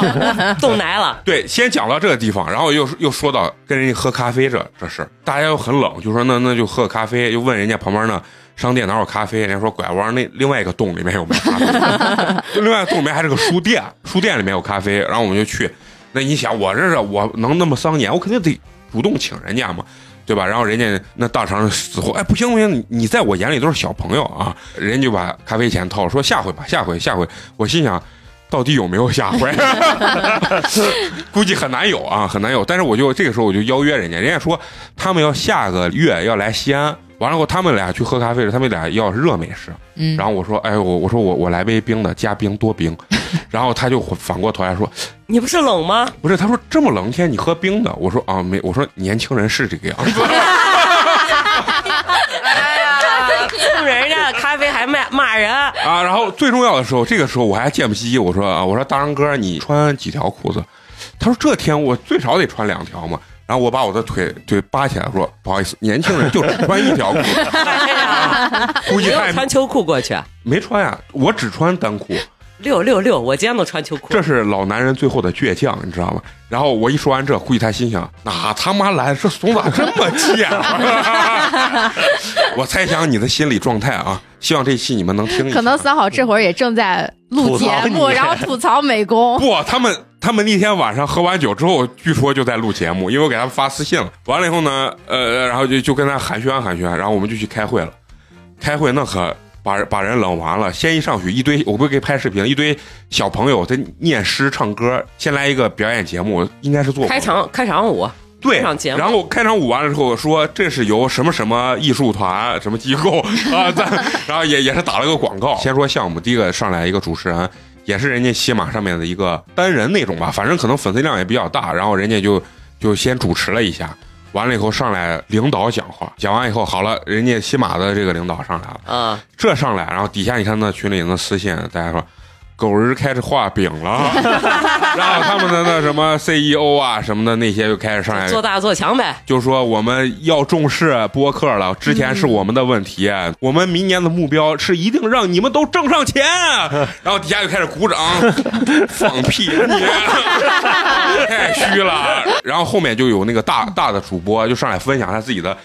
冻奶了，对，先讲到这个地方，然后又又说到跟人家喝咖啡这这事，大家又很冷，就说那那就喝个咖啡，又问人家旁边那商店哪有咖啡，人家说拐弯那另外一个洞里面有卖咖啡，另外一个洞里面还是个书店，书店里面有咖啡，然后我们就去。那你想，我这是我能那么丧年，我肯定得主动请人家嘛。对吧？然后人家那大肠死活，哎，不行不行，你你在我眼里都是小朋友啊！人家就把咖啡钱掏了，说下回吧，下回下回。我心想，到底有没有下回？估计很难有啊，很难有。但是我就这个时候我就邀约人家，人家说他们要下个月要来西安，完了后他们俩去喝咖啡了，他们俩要热美式。嗯，然后我说，哎，我我说我我来杯冰的，加冰多冰。然后他就反过头来说，你不是冷吗？不是，他说这么冷天你喝冰的，我说啊没，我说年轻人是这个样子。哎呀，送人家咖啡还骂骂人，啊，然后最重要的时候，这个时候我还贱不唧唧，我说啊，我说大张哥，你穿几条裤子？他说这天我最少得穿两条嘛。然后我把我的腿腿扒起来说，不好意思，年轻人就只穿一条裤子，估计穿秋裤过去，没穿呀，我只穿单裤，六六六，我今天都穿秋裤。这是老男人最后的倔强，你知道吗？然后我一说完这，估计他心想，哪他妈来这怂咋这么贱、啊？我猜想你的心理状态啊，希望这期你们能听一下。可能三好这会儿也正在录节目，然后吐槽美工。不，他们他们那天晚上喝完酒之后，据说就在录节目，因为我给他们发私信了。完了以后呢，呃，然后就就跟他寒暄寒暄，然后我们就去开会了。开会那可把把人冷完了。先一上去一堆，我不是给拍视频，一堆小朋友在念诗唱歌。先来一个表演节目，应该是做开场开场舞，对开场节目然后开场舞完了之后说这是由什么什么艺术团什么机构 啊，咱然后也也是打了个广告。先说项目，第一个上来一个主持人，也是人家喜马上面的一个单人那种吧，反正可能粉丝量也比较大，然后人家就就先主持了一下。完了以后上来领导讲话，讲完以后好了，人家喜马的这个领导上来了，啊，这上来，然后底下你看那群里那私信，大家说。狗日开始画饼了，然后他们的那什么 CEO 啊什么的那些就开始上来做大做强呗。就说我们要重视播客了，之前是我们的问题，我们明年的目标是一定让你们都挣上钱。然后底下就开始鼓掌，放屁你，太虚了。然后后面就有那个大大的主播就上来分享他自己的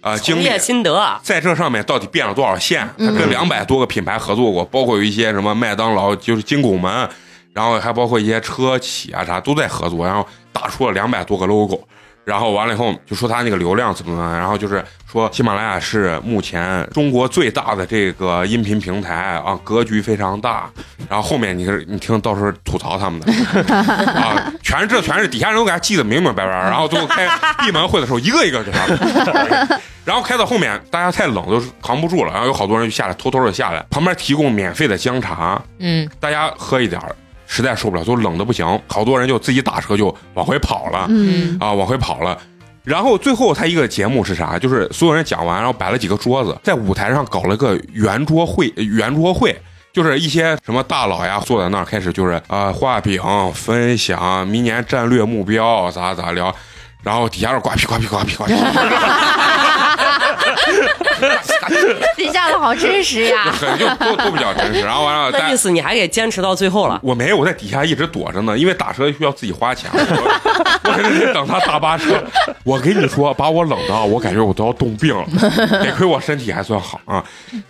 呃经业心得，在这上面到底变了多少线？他跟两百多个品牌合作过，包括有一些什么麦当劳，就是金拱门，然后还包括一些车企啊啥都在合作，然后打出了两百多个 logo。然后完了以后就说他那个流量怎么样，然后就是说喜马拉雅是目前中国最大的这个音频平台啊，格局非常大。然后后面你是你听到时候吐槽他们的 啊，全是这全是底下人都给他记得明明白白，然后最后开闭门会的时候一个一个给他。然后开到后面，大家太冷都扛不住了，然后有好多人就下来，偷偷的下来，旁边提供免费的姜茶，嗯，大家喝一点儿，实在受不了，都冷的不行，好多人就自己打车就往回跑了，嗯，啊，往回跑了。然后最后他一个节目是啥？就是所有人讲完，然后摆了几个桌子，在舞台上搞了个圆桌会，圆桌会。就是一些什么大佬呀，坐在那儿开始就是啊、画饼、分享明年战略目标咋咋聊，然后底下是呱皮呱皮呱皮呱皮，底下的好真实呀！很就都都比较真实。然后完了，意思你还给坚持到最后了？我没有，我在底下一直躲着呢，因为打车需要自己花钱，我我在这里等他大巴车。我跟你说，把我冷的，我感觉我都要冻病了。得亏我身体还算好啊，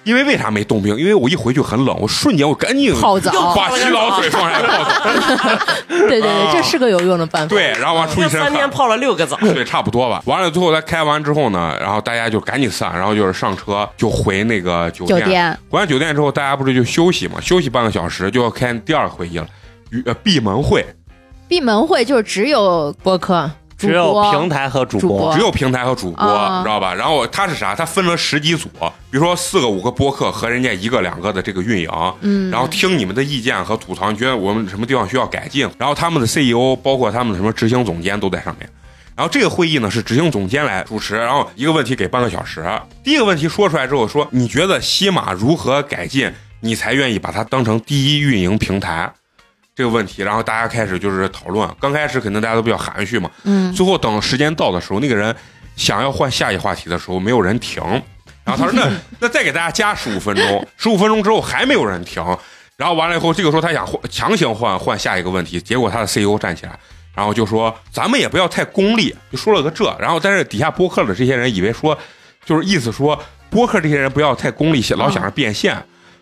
因为为啥没冻病？因为我一回去很冷，我瞬间我赶紧泡澡把洗澡水放下来泡澡。对对对，啊这是个有用的办法。对，然后完出一身三天汗。泡了六个澡，对，差不多吧。完了，最后他开完之后呢，然后大家就赶紧散，然后就是上车就回那个酒店。酒店回完酒店之后，大家不是就休息嘛？休息半个小时就要开第二个会议了，与呃闭门会，闭门会就是只有播客只有平台和主播主播只有平台和主播，啊你知道吧？然后他是啥？他分了十几组，比如说四个、五个播客和人家一个、两个的这个运营，嗯，然后听你们的意见和吐槽，你觉得我们什么地方需要改进？然后他们的 CEO 包括他们的什么执行总监都在上面。然后这个会议呢是执行总监来主持，然后一个问题给半个小时。第一个问题说出来之后说，你觉得西马如何改进，你才愿意把它当成第一运营平台？这个问题，然后大家开始就是讨论。刚开始肯定大家都比较含蓄嘛，嗯，最后等时间到的时候，那个人想要换下一话题的时候，没有人停。然后他说：“那 那再给大家加十五分钟，十五分钟之后还没有人停。”然后完了以后，这个时候他想换强行换换下一个问题，结果他的 CEO 站起来，然后就说：“咱们也不要太功利。”就说了个这。然后但是底下播客的这些人以为说，就是意思说播客这些人不要太功利，老想着变现。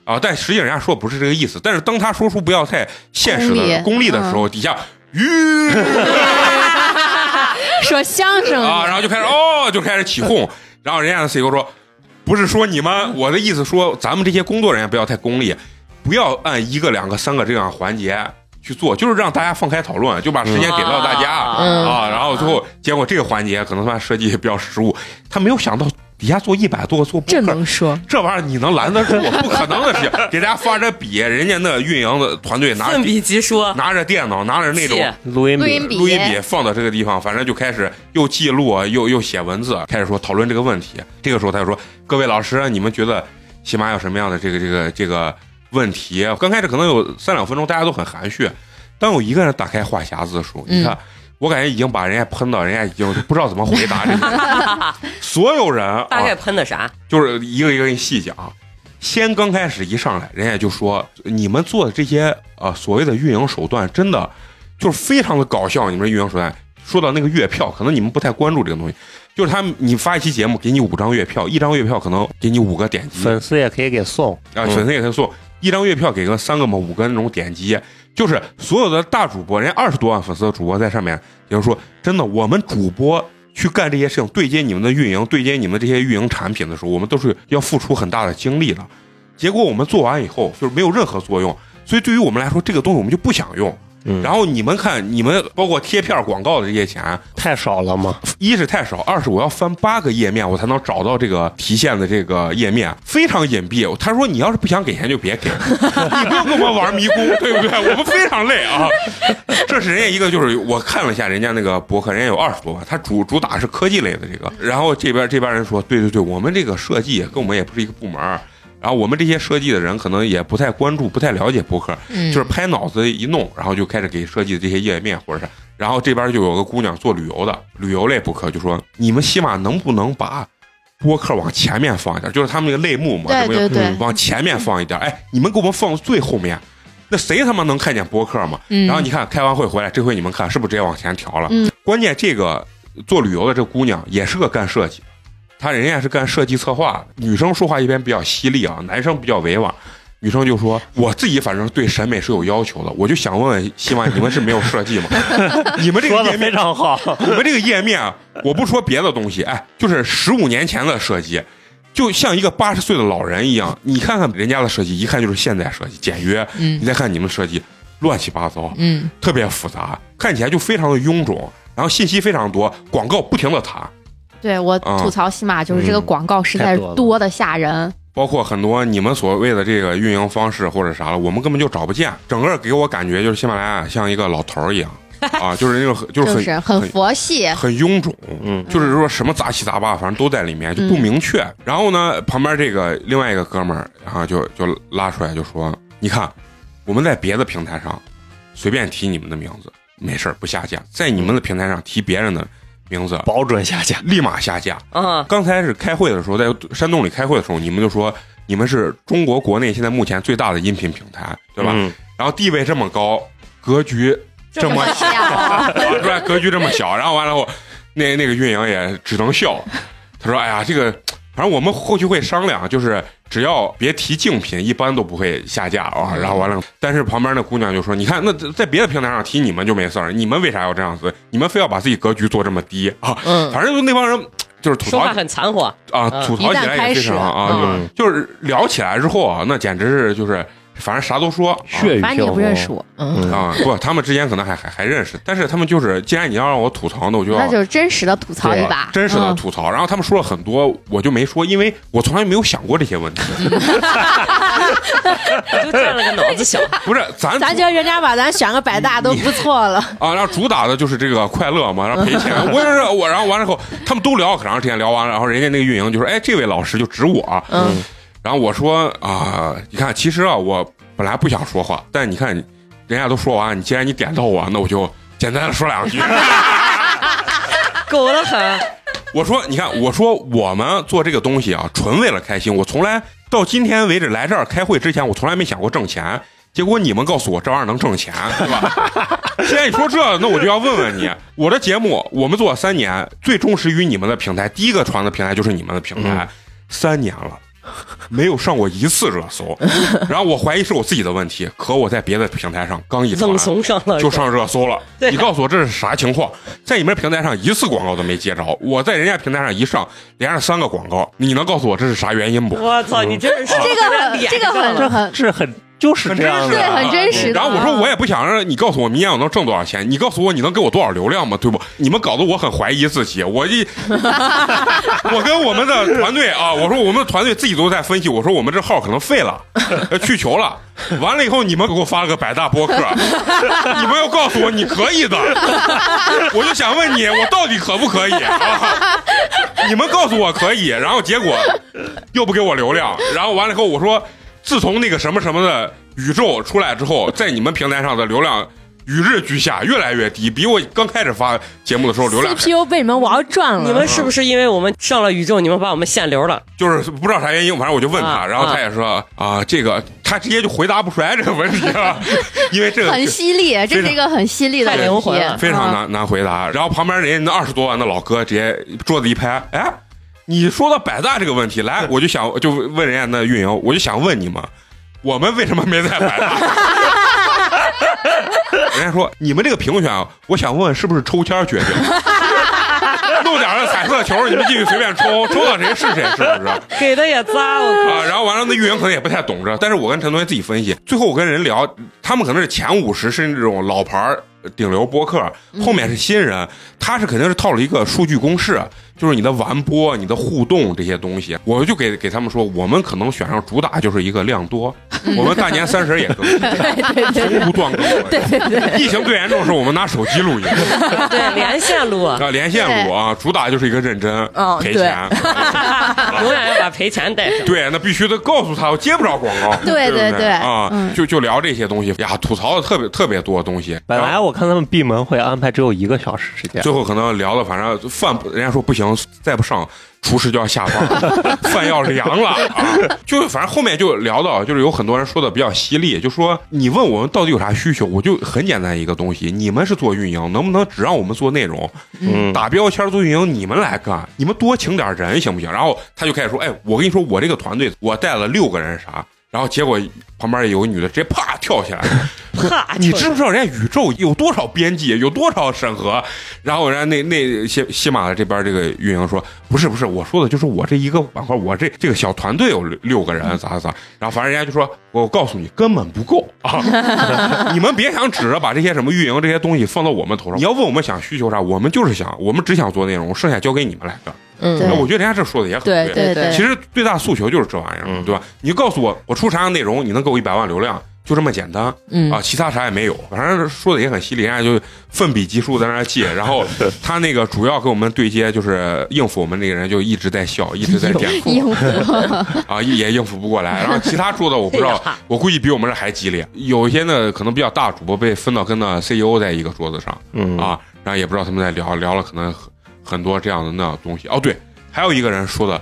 啊，但实际人家说不是这个意思。但是当他说出不要太现实的功利功利的时候，底下吁 说相声啊，然后就开始哦，就开始起哄。然后人家的 CEO 说，不是说你们，我的意思说咱们这些工作人员不要太功利，不要按一个、两个、三个这样环节去做，就是让大家放开讨论，就把时间给到大家、嗯啊。然后最后结果这个环节可能他设计比较失误，他没有想到底下做一百多个做播这能说？这玩意儿你能拦得住？不可能的事情。给大家发着笔，人家那运营的团队拿着笔疾书，拿着电脑，拿着那种录音笔录音笔放到这个地方，反正就开始又记录啊又又写文字，开始说讨论这个问题。这个时候他就说：“各位老师，你们觉得起码有什么样的这个这个这个问题？”刚开始可能有三两分钟，大家都很含蓄。当有一个人打开话匣子的时候，你看。我感觉已经把人家喷到，人家已经不知道怎么回答这个。所有人大概啊，喷的啥？就是一个一个给你细讲。先刚开始一上来，人家就说你们做的这些呃所谓的运营手段，真的就是非常的搞笑。你们的运营手段，说到那个月票，可能你们不太关注这个东西，就是他你发一期节目，给你五张月票，一张月票可能给你五个点击，粉丝也可以给送。啊，嗯粉丝也可以送一张月票，给个三个嘛五个那种点击，就是所有的大主播，人家二十多万粉丝的主播在上面，也就是说，真的，我们主播去干这些事情，对接你们的运营，对接你们这些运营产品的时候，我们都是要付出很大的精力的。结果我们做完以后，就是没有任何作用，所以对于我们来说，这个东西我们就不想用。嗯然后你们看，你们包括贴片广告的这些钱，太少了吗？一是太少，二是我要翻八个页面，我才能找到这个提现的这个页面，非常隐蔽。他说你要是不想给钱就别给，你不要跟我们玩迷宫，对不对？我们非常累啊。这是人家一个，就是我看了一下人家那个博客，人家有二十多万，他主主打是科技类的这个。然后这边这边人说，对对对，我们这个设计跟我们也不是一个部门儿。然后我们这些设计的人可能也不太关注、不太了解博客，嗯就是拍脑子一弄，然后就开始给设计这些页面或者是，然后这边就有个姑娘做旅游的，旅游类博客就说你们起码能不能把播客往前面放一点，就是他们那个类目嘛，对对对往前面放一点，哎，你们给我们放最后面。那谁他妈能看见播客嘛？嗯然后你看开完会回来，这回你们看是不是直接往前调了？嗯关键这个做旅游的这姑娘也是个干设计的，她人家是干设计策划的。女生说话一般比较犀利啊，男生比较委婉。女生就说：“我自己反正对审美是有要求的，我就想问问，希望你们是没有设计吗？你们这个页面，常好。你们这个页面，我不说别的东西，哎，就是十五年前的设计，就像一个八十岁的老人一样。你看看人家的设计，一看就是现代设计，简约。嗯你再看你们设计，乱七八糟，嗯，特别复杂，看起来就非常的臃肿，然后信息非常多，广告不停的弹，对我啊吐槽喜马就是这个广告实在是多的吓人。包括很多你们所谓的这个运营方式或者啥了，我们根本就找不见。整个给我感觉就是喜马拉雅像一个老头儿一样 啊，就是那种就是很就是很佛系，很臃肿，嗯，就是说什么杂七杂八，反正都在里面，就不明确。然后呢，旁边这个另外一个哥们儿，然后就就拉出来就说：“你看，我们在别的平台上随便提你们的名字，没事儿不下架；在你们的平台上提别人的名字，保准下架。立马下架。嗯，刚才是开会的时候，在山洞里开会的时候，你们就说你们是中国国内现在目前最大的音频平台，对吧？嗯然后地位这么高，格局这么小，啊 是吧？格局这么小，然后完了后，那那个运营也只能笑。他说：“哎呀，这个反正我们后续会商量，就是只要别提竞品，一般都不会下架啊。”然后完了，但是旁边那姑娘就说：“你看，那在别的平台上提你们就没事儿，你们为啥要这样子？你们非要把自己格局做这么低啊？嗯反正就那帮人就是吐槽说话很残酷。啊，嗯吐槽起来也非常啊，就是聊起来之后啊，那简直是就是反正啥都说。啊血雨反正你也不认识我，嗯，啊，不，他们之间可能还还还认识，但是他们就是，既然你要让我吐槽，那我就要那就是真实的吐槽一把，真实的嗯吐槽。然后他们说了很多，我就没说，因为我从来没有想过这些问题。就占了个脑子小。不是咱咱觉得人家把咱选个百大都不错了，啊，然后主打的就是这个快乐嘛，然后赔钱。我也是我，然后完了以后，他们都聊了可长时间，聊完了，然后人家那个运营就说：“哎，这位老师就指我。”嗯，然后我说：“啊，你看，其实啊，我本来不想说话，但你看人家都说完，你既然你点到我，那我就简单的说两句。”狗的很，我说，你看，我说我们做这个东西啊，纯为了开心。我从来到今天为止来这儿开会之前，我从来没想过挣钱。结果你们告诉我这玩意儿能挣钱，对吧？既然你说这，那我就要问问你，我的节目我们做了三年，最忠实于你们的平台，第一个传的平台就是你们的平台，三年了。没有上过一次热搜，然后我怀疑是我自己的问题，可我在别的平台上刚一传赠送上了就上热搜了。对你告诉我这是啥情况？在你们平台上一次广告都没接着，我在人家平台上一上连上三个广告，你能告诉我这是啥原因不？我操，你这是这个很这个很这很这很就是这样的，对很真实的然后我说我也不想让你告诉我明年我能挣多少钱，你告诉我你能给我多少流量吗？对不？你们搞得我很怀疑自己。我一 我跟我们的团队啊，我说我们的团队自己都在分析，我说我们这号可能废了，呃去球了。完了以后，你们给我发了个百大播客，你们要告诉我你可以的，我就想问你，我到底可不可以啊？你们告诉我可以，然后结果又不给我流量，然后完了以后我说，自从那个什么什么的宇宙出来之后，在你们平台上的流量与日俱下，越来越低，比我刚开始发节目的时候流量还 CPU 被你们玩转了，你们是不是因为我们上了宇宙，你们把我们限流了？就是不知道啥原因，反正我就问他，啊然后他也说啊，这个他直接就回答不出来这个问题了，因为这个很犀利，这是一个很犀利的太问题灵魂非常难难回答。然后旁边人家那二十多万的老哥直接桌子一拍，哎，你说到百大这个问题，来，我就想就问人家那运营，我就想问你们，我们为什么没在百大？人家说你们这个评选啊，我想问是不是抽签决定？弄点儿彩色球，你们进去随便抽，抽到谁是谁，是不是？给的也渣，我靠！啊，然后完了，那运营可能也不太懂这，但是我跟陈同学自己分析，最后我跟人聊，他们可能是前五十是这种老牌儿顶流播客，后面是新人，他是肯定是套了一个数据公式，就是你的完播、你的互动这些东西，我就给给他们说，我们可能选上主打就是一个量多，我们大年三十也更新，从不断更，对对对，疫情最严重的时候，我们拿手机录音。对，连线录，啊，连线录啊，主打就是一个认真嗯赔钱，永远要把赔钱带上。对，那必须得告诉他，我接不着广告。对对对对啊，嗯就就聊这些东西呀，吐槽的特别特别多的东西。本来我看他们闭门会安排只有一个小时时间，最后可能聊的，反正饭人家说不行，再不上。厨师就要下班了，饭要凉了啊！就反正后面就聊到，就是有很多人说的比较犀利，就说你问我们到底有啥需求，我就很简单一个东西，你们是做运营，能不能只让我们做内容，嗯，打标签做运营，你们来干，你们多请点人行不行？然后他就开始说，哎，我跟你说，我这个团队我带了六个人啥，然后结果旁边有个女的直接啪跳起来，啪！你知不知道人家宇宙有多少编辑，有多少审核？然后人家那那些西马的这边这个运营说，不是不是，我说的就是我这一个板块，我这这个小团队有六六个人，咋咋咋。然后反正人家就说，我告诉你根本不够啊！你们别想指着把这些什么运营这些东西放到我们头上。你要问我们想需求啥，我们就是想，我们只想做内容，剩下交给你们来干。嗯那我觉得人家这说的也很对对对其实最大诉求就是这玩意儿，嗯对吧？你告诉我，我出啥样内容，你能给我一百万流量，就这么简单。嗯啊，其他啥也没有，反正说的也很犀利，人家就奋笔疾书在那儿记，然后 他那个主要跟我们对接，就是应付我们那个人就一直在笑，一直在点应付 啊，也应付不过来。然后其他说的我不知道我估计比我们这还激烈。有一些呢，可能比较大主播被分到跟那 CEO 在一个桌子上嗯啊，然后也不知道他们在聊聊了，可能很很多这样的那样东西。哦，对，还有一个人说的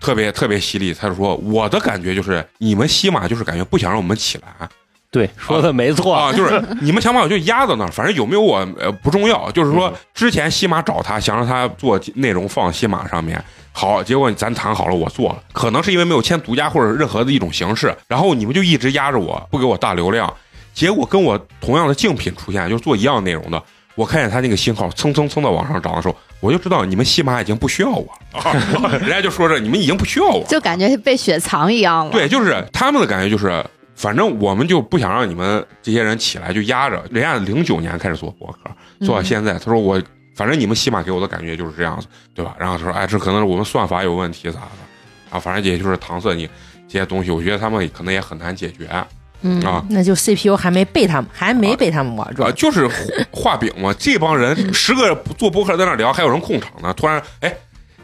特别特别犀利，他就说我的感觉就是你们西马就是感觉不想让我们起来。对，说的没错啊，就是 你们想把我就压到那儿，反正有没有我呃不重要。就是说，之前西马找他，想让他做内容放西马上面，好，结果咱谈好了，我做了，可能是因为没有签独家或者任何的一种形式，然后你们就一直压着我，不给我大流量，结果跟我同样的竞品出现，就做一样内容的，我看见他那个信号蹭蹭蹭的往上涨的时候，我就知道你们西马已经不需要我了，人家就说这你们已经不需要我，就感觉被雪藏一样了。对，就是他们的感觉就是。反正我们就不想让你们这些人起来就压着，人家零九年开始做博客，做到现在。他说我，反正你们起码给我的感觉就是这样子，对吧？然后他说，哎，这可能是我们算法有问题啥的？啊，反正也就是搪塞你这些东西，我觉得他们可能也很难解决。嗯啊，那就 CPU 还没被他们，还没被他们玩转。啊，就是画饼嘛。这帮人十个做播客在那聊，还有人控场呢。突然，哎。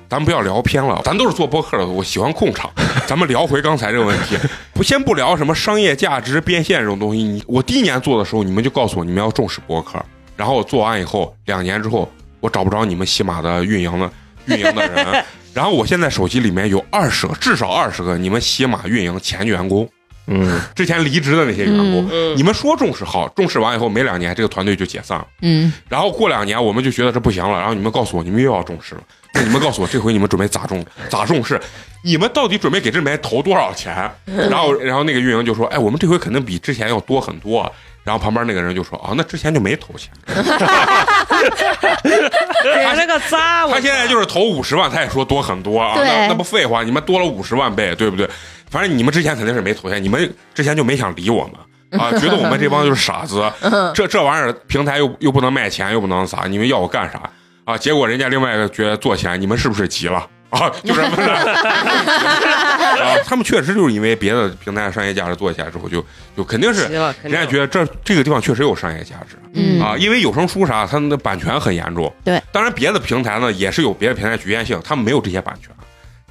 咱不要聊偏了，咱都是做播客的，我喜欢控场。咱们聊回刚才这个问题，不先不聊什么商业价值变现这种东西。你我第一年做的时候，你们就告诉我你们要重视播客，然后我做完以后，两年之后我找不着你们喜马的运营的运营的人，然后我现在手机里面有二十个，至少二十个你们喜马运营前员工，嗯，之前离职的那些员工，你们说重视好，重视完以后没两年这个团队就解散了，嗯，然后过两年我们就觉得这不行了，然后你们告诉我你们又要重视了。那你们告诉我，这回你们准备咋重？咋重视？你们到底准备给这里面投多少钱？然后，然后那个运营就说：“哎，我们这回肯定比之前要多很多。”然后旁边那个人就说：“啊，那之前就没投钱。”给了个渣。他现在就是投五十万，他也说多很多啊。那那不废话？你们多了五十万倍，对不对？反正你们之前肯定是没投钱，你们之前就没想理我们 啊，觉得我们这帮就是傻子。这这玩意儿平台又又不能卖钱，又不能啥，你们要我干啥？啊！结果人家另外一个觉得做起来，你们是不是急了啊？就是 啊，他们确实就是因为别的平台商业价值做起来之后，就就肯定是人家觉得这这个地方确实有商业价值，嗯啊，因为有声书啥，他们的版权很严重。对，当然别的平台呢也是有别的平台局限性，他们没有这些版权，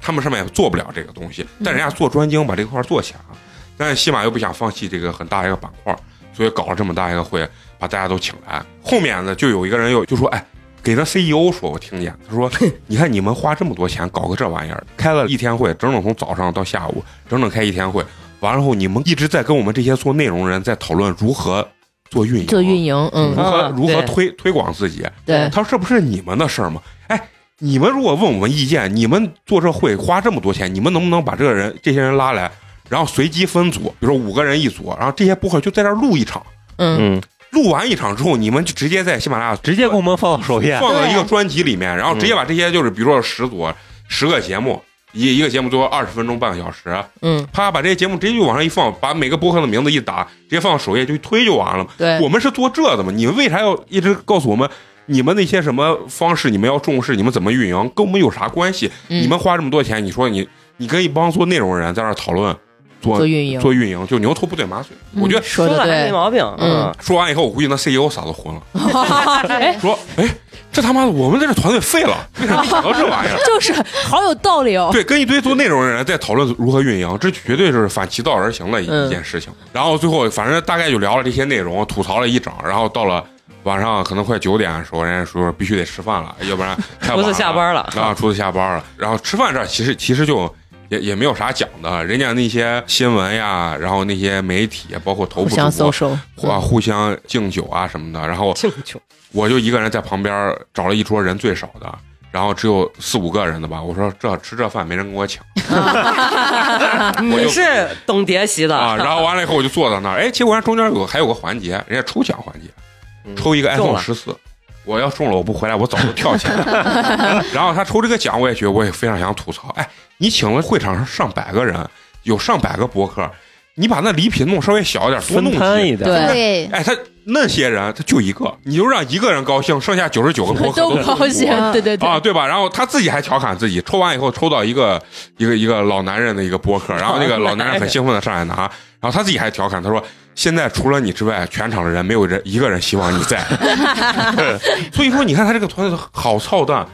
他们上面也做不了这个东西。但人家做专精把这块做起来了，但是西马又不想放弃这个很大一个板块，所以搞了这么大一个会，把大家都请来。后面呢，就有一个人又就说，哎。给那 CEO 说，我听见他说：“你看你们花这么多钱搞个这玩意儿，开了一天会，整整从早上到下午，整整开一天会，完了后你们一直在跟我们这些做内容人在讨论如何做运营，做运营，嗯，如何如何推推广自己。对，他说这不是你们的事儿吗？哎，你们如果问我们意见，你们做这会花这么多钱，你们能不能把这个人这些人拉来，然后随机分组，比如说五个人一组，然后这些播客就在这录一场，嗯。”录完一场之后，你们就直接在喜马拉雅直接给我们放到首页，放到一个专辑里面，然后直接把这些就是比如说十组十个节目，一一个节目做二十分钟半个小时，嗯，啪把这些节目直接就往上一放，把每个播客的名字一打，直接放到首页就一推就完了。对，我们是做这的嘛？你们为啥要一直告诉我们你们那些什么方式？你们要重视，你们怎么运营，跟我们有啥关系？你们花这么多钱，你说你你跟一帮做内容的人在那讨论。做运营，做运营就牛头不对马嘴，我觉得说的没毛病。嗯，说完以后，我估计那 CEO 嗓子昏了，说：“哎，这他妈的，我们在这个团队废了，为啥没想到这玩意儿？就是好有道理哦。对，跟一堆做内容的人在讨论如何运营，这绝对是反其道而行的一件事情。然后最后，反正大概就聊了这些内容，吐槽了一整。然后到了晚上，可能快九点的时候，人家说必须得吃饭了，要不然厨子下班了啊，厨子下班了。然后吃饭这，其实其实就。也也没有啥讲的，人家那些新闻呀，然后那些媒体，包括头部主播，啊，互相敬酒啊什么的。然后敬酒，我就一个人在旁边找了一桌人最少的，然后只有四五个人的吧。我说这吃这饭没人跟我抢，你是懂叠席的啊。然后完了以后我就坐在那儿，哎，结果人中间有还有个环节，人家抽奖环节，抽一个 iPhone 十四。我要中了，我不回来，我早就跳起来了。然后他抽这个奖，我也觉得我也非常想吐槽。哎，你请了会场上上百个人，有上百个博客，你把那礼品弄稍微小一点，多弄一点。对，哎，他那些人他就一个，你就让一个人高兴，剩下九十九个 博客都高兴，对对对啊，对吧？然后他自己还调侃自己，抽完以后抽到一个一个一个老男人的一个博客，然后那个老男人很兴奋的上来拿。然后他自己还调侃他说：“现在除了你之外，全场的人没有人一个人希望你在。” 所以说，你看他这个团队好操蛋，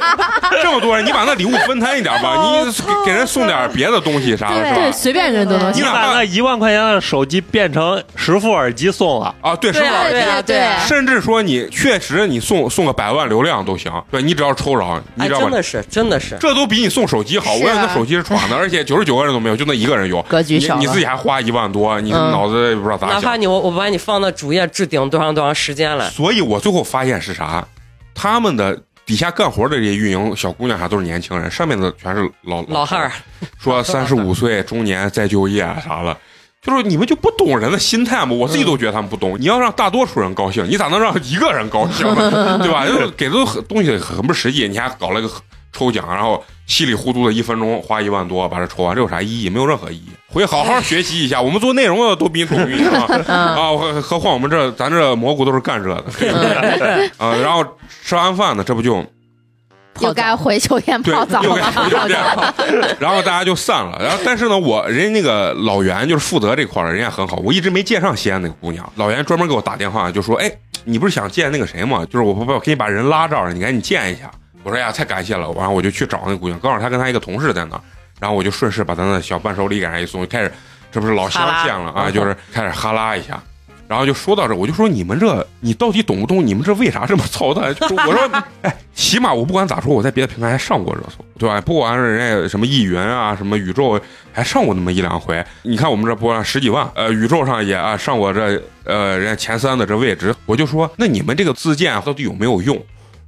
这么多人，你把那礼物分摊一点吧，你给给人送点别的东西啥的，是吧对，随便人都能你把那一万块钱的手机变成十副耳机送了，啊，对，十副耳机对啊对啊，甚至说你确实你送送个百万流量都行，对你只要抽着，你哎，知道吧真？的是真的是，这都比你送手机好。我有那手机是闯的，而且九十九个人都没有，就那一个人有。格局小了你自己还花一万多，你嗯脑子也不知道咋想。哪怕你我我把你放到主页置顶多长多长时间了，所以我最后发现是啥？他们的底下干活的这些运营小姑娘还都是年轻人，上面的全是老老汉儿，说 三十五岁中年再就业啊啥的。就是你们就不懂人的心态嘛？我自己都觉得他们不懂。你要让大多数人高兴，你咋能让一个人高兴呢？对吧？就是给的东西很不实际，你还搞了个抽奖，然后稀里糊涂的一分钟花一万多把这抽完，这有啥意义？没有任何意义。回去好好学习一下，我们做内容的都比你懂运营啊！啊，何何况我们这咱这蘑菇都是干这的？啊，然后吃完饭呢，这不就又该回酒店泡澡又该了。回酒店了，然后大家就散了。然后但是呢，我人家那个老袁就是负责这块儿的，人家很好，我一直没见上西安那个姑娘。老袁专门给我打电话，就说：“哎，你不是想见那个谁吗？就是我不不给你把人拉这儿了，你赶紧见一下。”我说：“哎呀，太感谢了。”完了我就去找那姑娘，刚好她跟她一个同事在那儿，然后我就顺势把咱的小伴手礼给人一送，就开始这不是老乡见了啊，就是开始哈拉一下。然后就说到这，我就说你们这，你到底懂不懂？你们这为啥这么操蛋？就是我说，哎，起码我不管咋说，我在别的平台还上过热搜，对吧？不管是人家什么易云啊，什么宇宙，还上过那么一两回。你看我们这播了十几万，呃，宇宙上也啊上过这呃人家前三的这位置。我就说，那你们这个自荐到底有没有用？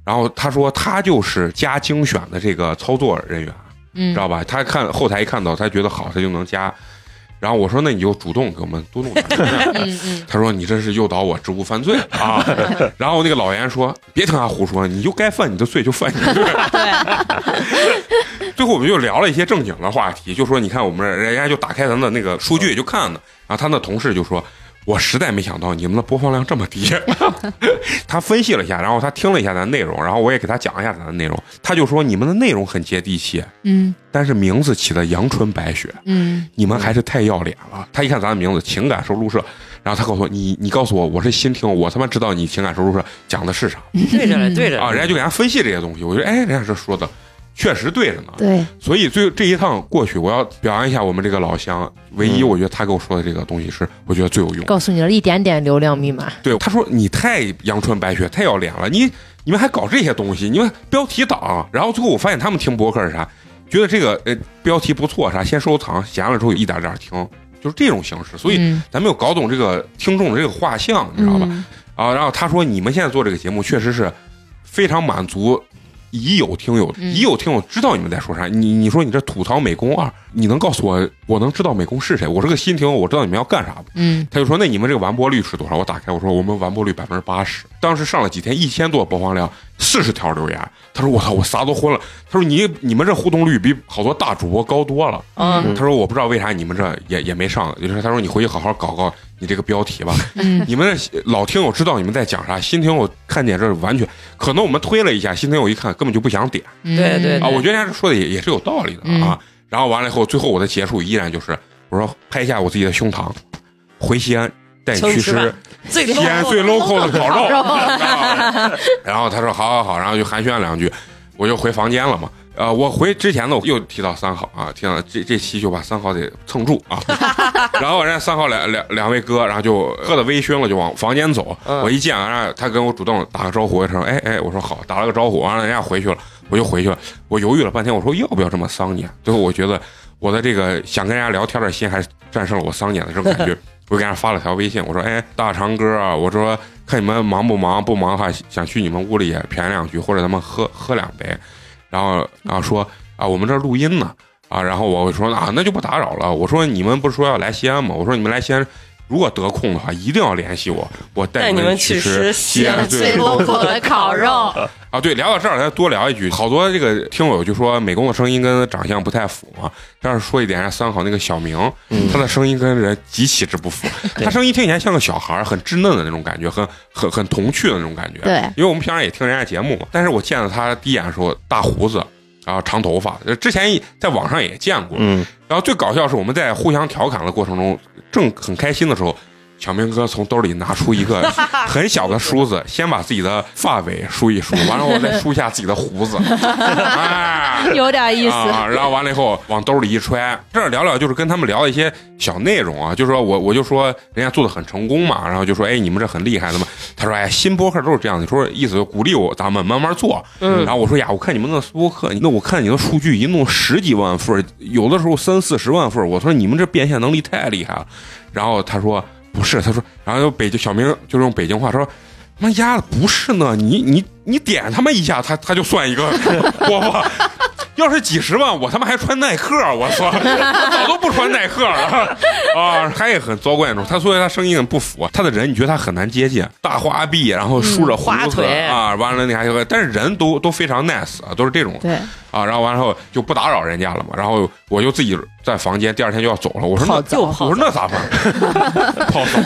然后他说他就是加精选的这个操作人员，嗯知道吧？他看后台一看到，他觉得好，他就能加。然后我说，那你就主动给我们多弄点。嗯嗯，他说你这是诱导我职务犯罪啊！然后那个老严说，别听他胡说，你就该犯你的罪就犯你的罪。最后我们就聊了一些正经的话题，就说你看我们这人家就打开咱的那个数据就看呢，然后他那同事就说。我实在没想到你们的播放量这么低，他分析了一下，然后他听了一下咱的内容，然后我也给他讲一下咱的内容，他就说你们的内容很接地气，嗯。但是名字起的阳春白雪，嗯。你们还是太要脸了。他一看咱的名字“情感收录社”，然后他告诉我：“你你告诉我，我是新听，我他妈知道你情感收录社讲的是啥对着了对着啊？”，人家就给人家分析这些东西，我觉得哎，人家这说的确实对着呢。对，所以最这一趟过去，我要表扬一下我们这个老乡，唯一我觉得他给我说的这个东西是我觉得最有用。告诉你了一点点流量密码，对，他说你太阳春白雪，太要脸了，你你们还搞这些东西，你们标题党。然后最后我发现他们听博客是啥，觉得这个呃标题不错啥，先收藏，闲了之后一点点听，就是这种形式。所以嗯咱没有搞懂这个听众的这个画像，你知道吧？嗯啊，然后他说你们现在做这个节目确实是非常满足已有听友，嗯已有听友知道你们在说啥。你你说你这吐槽美工二，你能告诉我我能知道美工是谁？我是个新听友，我知道你们要干啥不？嗯他就说：“那你们这个完播率是多少？”我打开我说：“我们完播率百分之八十。”当时上了几天，一千多播放量，四十条留言。他说：“我操，我啥都昏了。”他说：“你你们这互动率比好多大主播高多了。”嗯，他说：“我不知道为啥你们这也也没上，就是他说你回去好好搞搞你这个标题吧。嗯你们这老听友知道你们在讲啥，新听友看见这完全可能我们推了一下，新听友一看根本就不想点嗯，对对啊。我觉得人家说的也也是有道理的啊。然后完了以后，最后我的结束依然就是我说拍一下我自己的胸膛，回西安带你去吃西安最 local 的烤肉。然后他说好好好，然后就寒暄两句，我就回房间了嘛。呃，我回之前呢，我又提到三号啊，提到这这期就把三号得蹭住啊。然后人家三号两两两位哥，然后就喝的微醺了，就往房间走。嗯我一见，然后他跟我主动打个招呼，我说哎哎，我说好，打了个招呼，完了人家回去了，我就回去了。我犹豫了半天，我说要不要这么丧年？最后我觉得我的这个想跟人家聊天的心还是战胜了我丧年的这种感觉。我给人家发了条微信，我说：“哎，大长哥啊，我说看你们忙不忙，不忙的话想去你们屋里也谝两句，或者咱们喝喝两杯。”然后然后说啊，我们这录音呢啊，然后我说啊，那就不打扰了。我说你们不是说要来西安吗？我说你们来西安。如果得空的话，一定要联系我，我带带你们去去吃西安西最最 local 的烤肉，啊，对，聊到这儿，再多聊一句，好多这个听友就说美工的声音跟长相不太符嘛。但是说一点，三好那个小明，他的声音跟人极其之不符，他声音听起来像个小孩，很稚嫩的那种感觉，很很很童趣的那种感觉。对因为我们平常也听人家节目嘛，但是我见到他第一眼的时候，大胡子。然后长头发，呃之前在网上也见过。嗯，然后最搞笑是我们在互相调侃的过程中，正很开心的时候，小明哥从兜里拿出一个 很小的梳子，先把自己的发尾梳一梳，完了我再梳一下自己的胡子，哎，有点意思。啊，然后完了以后往兜里一揣，这儿聊聊就是跟他们聊一些小内容啊，就是说我我就说人家做的很成功嘛，然后就说哎你们这很厉害的嘛，他说哎新播客都是这样的，说意思就鼓励我咱们慢慢做，嗯，然后我说呀我看你们那播客，那我看你的数据一弄十几万份，有的时候三四十万份，我说你们这变现能力太厉害了，然后他说不是，他说，然后就北京小明就用北京话说。妈丫的，不是呢！你你你点他妈一下，他他就算一个播放。要是几十万，我他妈还穿耐克，我操，我早都不穿耐克了 啊！他也很糟惯，他所以他声音很不符，他的人你觉得他很难接近，大花臂，然后梳着胡子花腿啊，完了那还有，但是人都都非常 nice 啊，都是这种对，啊，然后完了后就不打扰人家了嘛，然后我就自己在房间，第二天就要走了，我说那就泡我说那咋办？泡澡，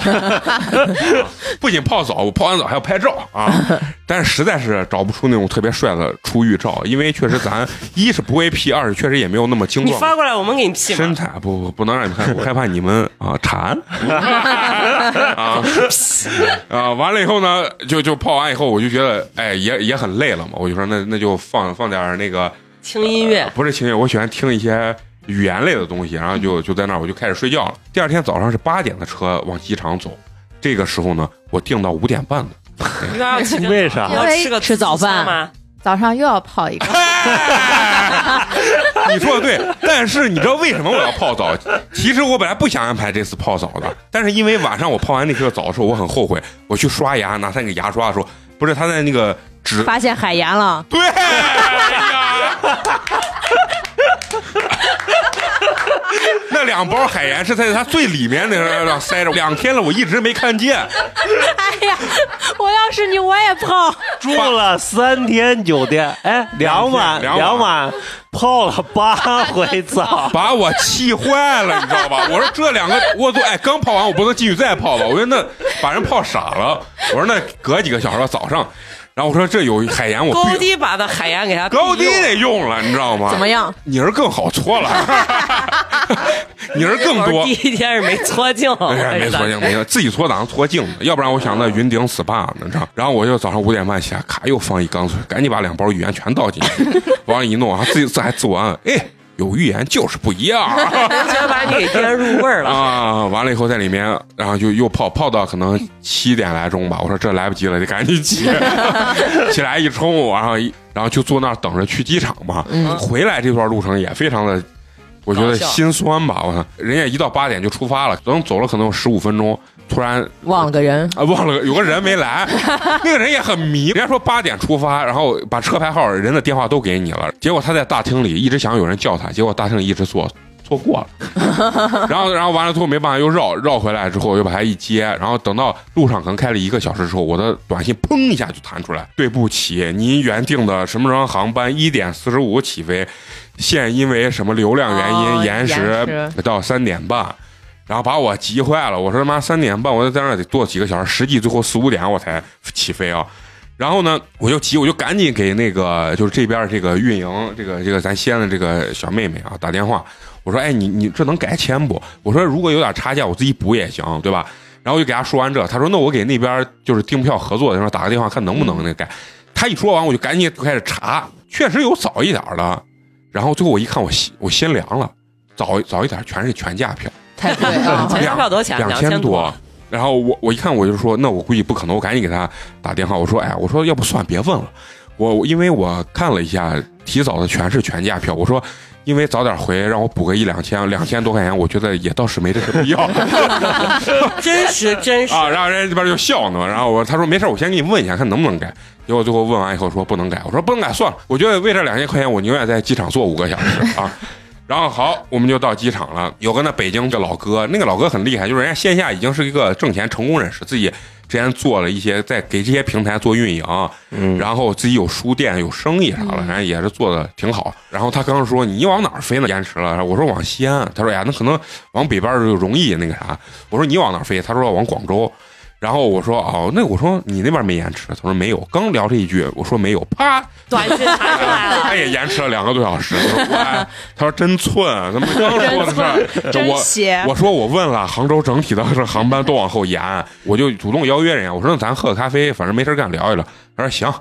不仅泡澡，我泡完澡还要拍照啊！但是实在是找不出那种特别帅的出浴照，因为确实咱 一是不会 P，二是确实也没有那么精壮。你发过来，我们给你 P 身。材不不不能让你们看，我害怕你们啊馋啊啊！完了以后呢，就就泡完以后，我就觉得哎也也很累了嘛，我就说那那就放放点那个轻音乐，不是轻音乐，我喜欢听一些语言类的东西，然后就就在那儿我就开始睡觉了。第二天早上是八点的车往机场走，这个时候呢，我定到五点半的。你要吃个为啥你要吃个吃早饭吗？早上又要泡一个，你说的对，但是你知道为什么我要泡澡？其实我本来不想安排这次泡澡的，但是因为晚上我泡完那个澡的时候，我很后悔，我去刷牙拿他那个牙刷的时候，不是他在那个纸发现海盐了，对呀，那两包海盐是在它最里面那个塞着，两天了，我一直没看见。哎呀，我要是你我也泡，住了三天酒店，哎，两晚两晚两晚泡了八回澡，把我气坏了，你知道吧？我说这两个我都哎刚泡完，我不能继续再泡吧？我说那把人泡傻了。我说那隔几个小时早上，然后我说这有海盐，我 高必低把的海盐给它高低得用了，你知道吗？怎么？样？泥儿更好搓了，你儿更多 第。一天是没搓净，哎，没错，没错，自己搓哪能搓净的？要不然我想那云顶 SPA 呢，你知道？然后我就早上五点半起来，咔又放一缸水，赶紧把两包语言全倒进去，往里一弄，啊，自己自还自我安慰，哎，有预言就是不一样 完全把你给腌入味儿了。啊！完了以后在里面，然后就又泡泡到可能七点来钟吧。我说这来不及了，得赶紧起，起来一冲，然后一然后就坐那儿等着去机场嘛。回来这段路程也非常的。我觉得心酸吧，我操！人家一到八点就出发了，等走了可能有十五分钟，突然忘了个人，啊，忘了有个人没来，那个人也很迷。人家说八点出发，然后把车牌号、人的电话都给你了，结果他在大厅里一直想有人叫他，结果大厅里一直坐。错过了，然后，然后完了之后没办法，又绕绕回来之后，又把他一接，然后等到路上可能开了一个小时之后，我的短信砰一下就弹出来，对不起，您原定的什么什么航班？一点四十五起飞，现因为什么流量原因哦延时到三点半，然后把我急坏了。我说他妈三点半，我就在那得坐几个小时，实际最后四五点我才起飞啊。然后呢，我就急，我就赶紧给那个就是这边这个运营，这个这个咱西安的这个小妹妹啊打电话，我说，哎，你你这能改签不？我说如果有点差价，我自己补也行，对吧？然后就给他说完这，他说那我给那边就是订票合作的人打个电话，看能不能那改。他一说完，我就赶紧开始查，确实有早一点的。然后最后我一看，我心我心凉了，早早一点全是全价票。太贵了。全家票多少钱？两千多。然后我我一看我就说，那我估计不可能，我赶紧给他打电话，我说，哎，我说要不算别问了，我我因为我看了一下，提早的全是全价票，我说。因为早点回，让我补个一两千，两千多块钱，我觉得也倒是没这个必要。真实真实啊！然后人家这边就笑呢，然后我他说没事，我先给你问一下，看能不能改。结果最后问完以后说不能改，我说不能改算了，我觉得为这两千块钱，我宁愿在机场坐五个小时啊。然后好，我们就到机场了。有个那北京的老哥，那个老哥很厉害，就是人家线下已经是一个挣钱成功人士，自己之前做了一些，在给这些平台做运营，嗯，然后自己有书店、有生意啥的，人家也是做的挺好。然后他刚说你往哪儿飞呢？延迟了。我说往西安。他说呀，那可能往北边就容易那个啥。我说你往哪儿飞？他说往广州。然后我说哦，那我说你那边没延迟，他说没有。刚聊这一句，我说没有，啪，短信来了。他也延迟了两个多小时。我说哇，他说真寸，怎么刚说的事儿？真我我说我问了，杭州整体的这航班都往后延，我就主动邀约人家，我说那咱喝个咖啡，反正没事干聊一聊。他说行，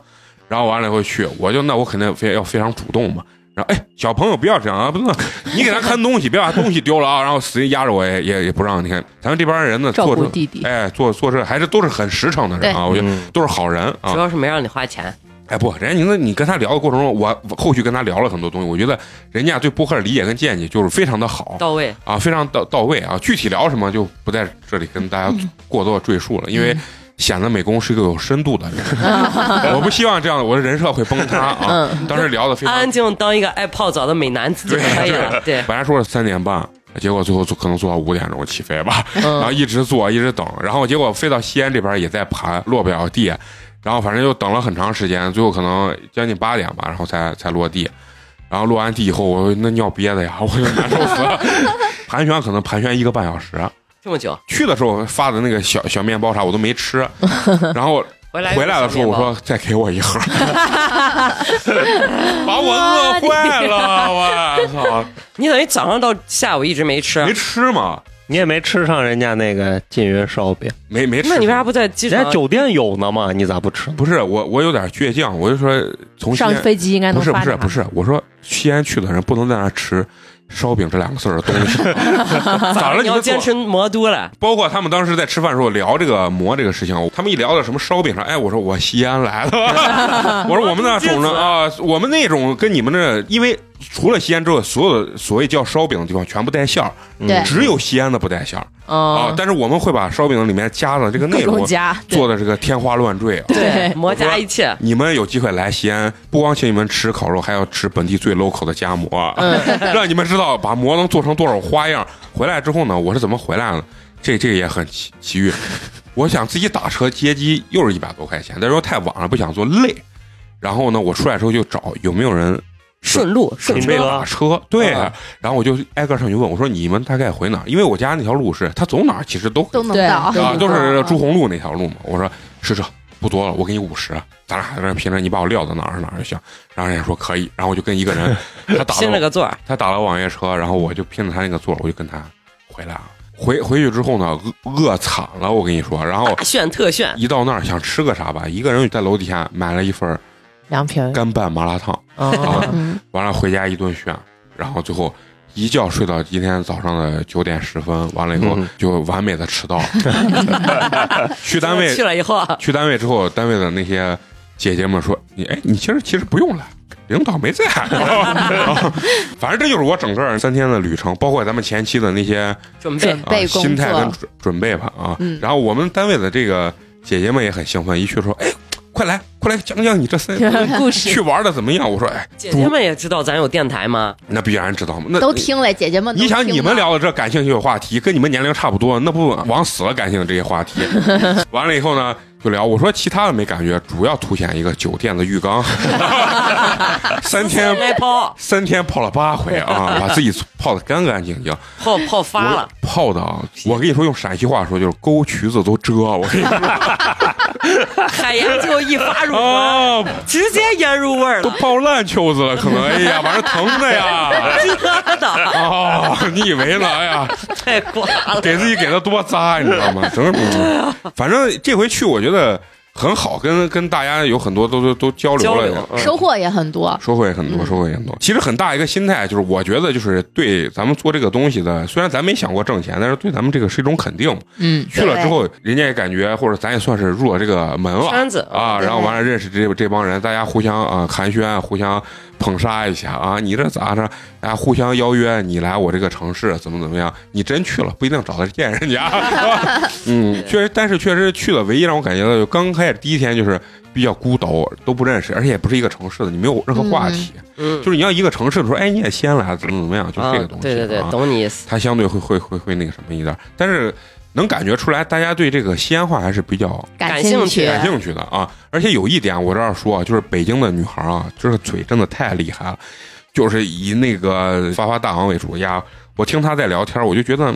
然后完了以后去，我就那我肯定非要非常主动嘛。然后哎，小朋友不要这样啊！不能，你给他看东西，别把东西丢了啊！然后死硬压着我也也也不让。你看咱们这帮人呢，照做这顾弟弟哎，做做事还是都是很实诚的人啊！我觉得都是好人啊主。要是没让你花钱，哎不，人家你你跟他聊的过程中，我后续跟他聊了很多东西，我觉得人家对博客的理解跟见解就是非常的好到位。啊，非常到到位啊。具体聊什么就不在这里跟大家过多的赘述了，因为显得美工是一个有深度的人，我不希望这样我的人设会崩塌啊。当时聊的非常安安静静当一个爱泡澡的美男子就可以了。对，本来说是三点半，结果最后做可能做到五点钟起飞吧，然后一直坐一直等，然后结果飞到西安这边也在盘，落不了地，然后反正就等了很长时间，最后可能将近八点吧，然后才才落地。然后落完地以后，我那尿憋的呀，我就难受死了。盘旋可能盘旋一个半小时，这么久去的时候发的那个小小面包啥我都没吃，然后回来回来的时候我说再给我一盒，把我饿坏了，我操！你等于早上到下午一直没吃，没吃嘛，你也没吃上人家那个缙云烧饼，没没吃。那你为啥不在机场人家？酒店有呢嘛，你咋不吃？不是我，我有点倔强，我就说从西上安飞机应该不是能发给他不是不是，我说西安去的人不能在那吃烧饼这两个字儿的东西，咋了？你要坚持魔都了。包括他们当时在吃饭的时候聊这个馍这个事情，他们一聊到什么烧饼上，哎，我说我西安来的，我说我们那种呢啊，我们那种跟你们那，因为除了西安之外，所有的所谓叫烧饼的地方全部带馅儿，对只有西安的不带馅儿啊嗯。但是我们会把烧饼里面加的这个内容做的这个天花乱坠啊。对，魔加一切。你们有机会来西安，不光请你们吃烤肉，还要吃本地最 local 的夹馍，让你们知道把馍能做成多少花样。回来之后呢，我是怎么回来的？这这个也很奇奇遇。我想自己打车接机，又是一百多块钱，再说太晚了，不想坐累。然后呢，我出来之后就找有没有人顺路顺准备车，打车，对。嗯然后我就挨个上去问，我说你们大概回哪？因为我家那条路是他走哪儿其实都都能到。对啊，都是朱红路那条路嘛。我说是这不多了，我给你五十，咱俩在那拼着，你把我撂到哪儿是哪儿就行。然后人家说可以，然后我就跟一个人，他打了拼了个座，他打了网约车，然后我就拼着他那个座，我就跟他回来了。回回去之后呢，饿饿惨了，我跟你说。然后大炫特炫，一到那儿想吃个啥吧，一个人在楼底下买了一份凉皮儿干拌麻辣烫，啊，嗯，完了回家一顿炫，然后最后一觉睡到今天早上的九点十分，完了以后嗯就完美的迟到。去单位去了以后，去单位之后，单位的那些姐姐们说：“你哎，你其实其实不用来，领导没在。啊 反正这就是我整个三天的旅程，包括咱们前期的那些准备准备啊、工心态作跟准准备吧啊。嗯然后我们单位的这个姐姐们也很兴奋，一去说：“哎，快来快来讲讲你这三 故事去玩的怎么样？”我说：“哎，姐姐们也知道咱有电台吗？那必然知道嘛。那都听了，姐姐们你想你们聊的这感兴趣的话题，跟你们年龄差不多，那不往死了感兴趣这些话题。完了以后呢，就聊。我说其他的没感觉，主要凸显一个酒店的浴缸，三天泡三天泡了八回啊，把自己泡的干干净净。泡泡发了，泡的啊，我跟你说，用陕西话说就是沟渠子都遮。我跟你说海盐就一发入直接腌入味儿都了，泡烂秋子了，可能哎呀，把人疼的呀。真的啊，你以为呢？哎呀，太瓜了。给自己给的多渣，你知道吗？真是，反正这回去我觉得很好，跟跟大家有很多都都都交流了交流，嗯收获也很多。收获也很多，收获也很多。其实很大一个心态就是，我觉得就是对咱们做这个东西的，虽然咱没想过挣钱，但是对咱们这个是一种肯定。嗯，去了之后，人家也感觉，或者咱也算是入了这个门了圈子啊，然后完了认识这这帮人，大家互相啊寒暄，互相捧杀一下啊，你这咋着？啊互相邀约你来我这个城市怎么怎么样？你真去了不一定找得见人家，是吧嗯，确实，但是确实去了，唯一让我感觉到，就刚开始第一天就是比较孤独，都不认识，而且也不是一个城市的，你没有任何话题，嗯，就是你要一个城市的时候，哎，你也西安来，怎么怎么样，就这个东西，啊对对对，啊懂你意思。它相对会会会会那个什么一点，但是能感觉出来，大家对这个西安话还是比较感兴兴趣感兴趣的啊。而且有一点我这儿说啊，就是北京的女孩啊，就是嘴真的太厉害了，就是以那个发发大王为主呀。我听她在聊天，我就觉得。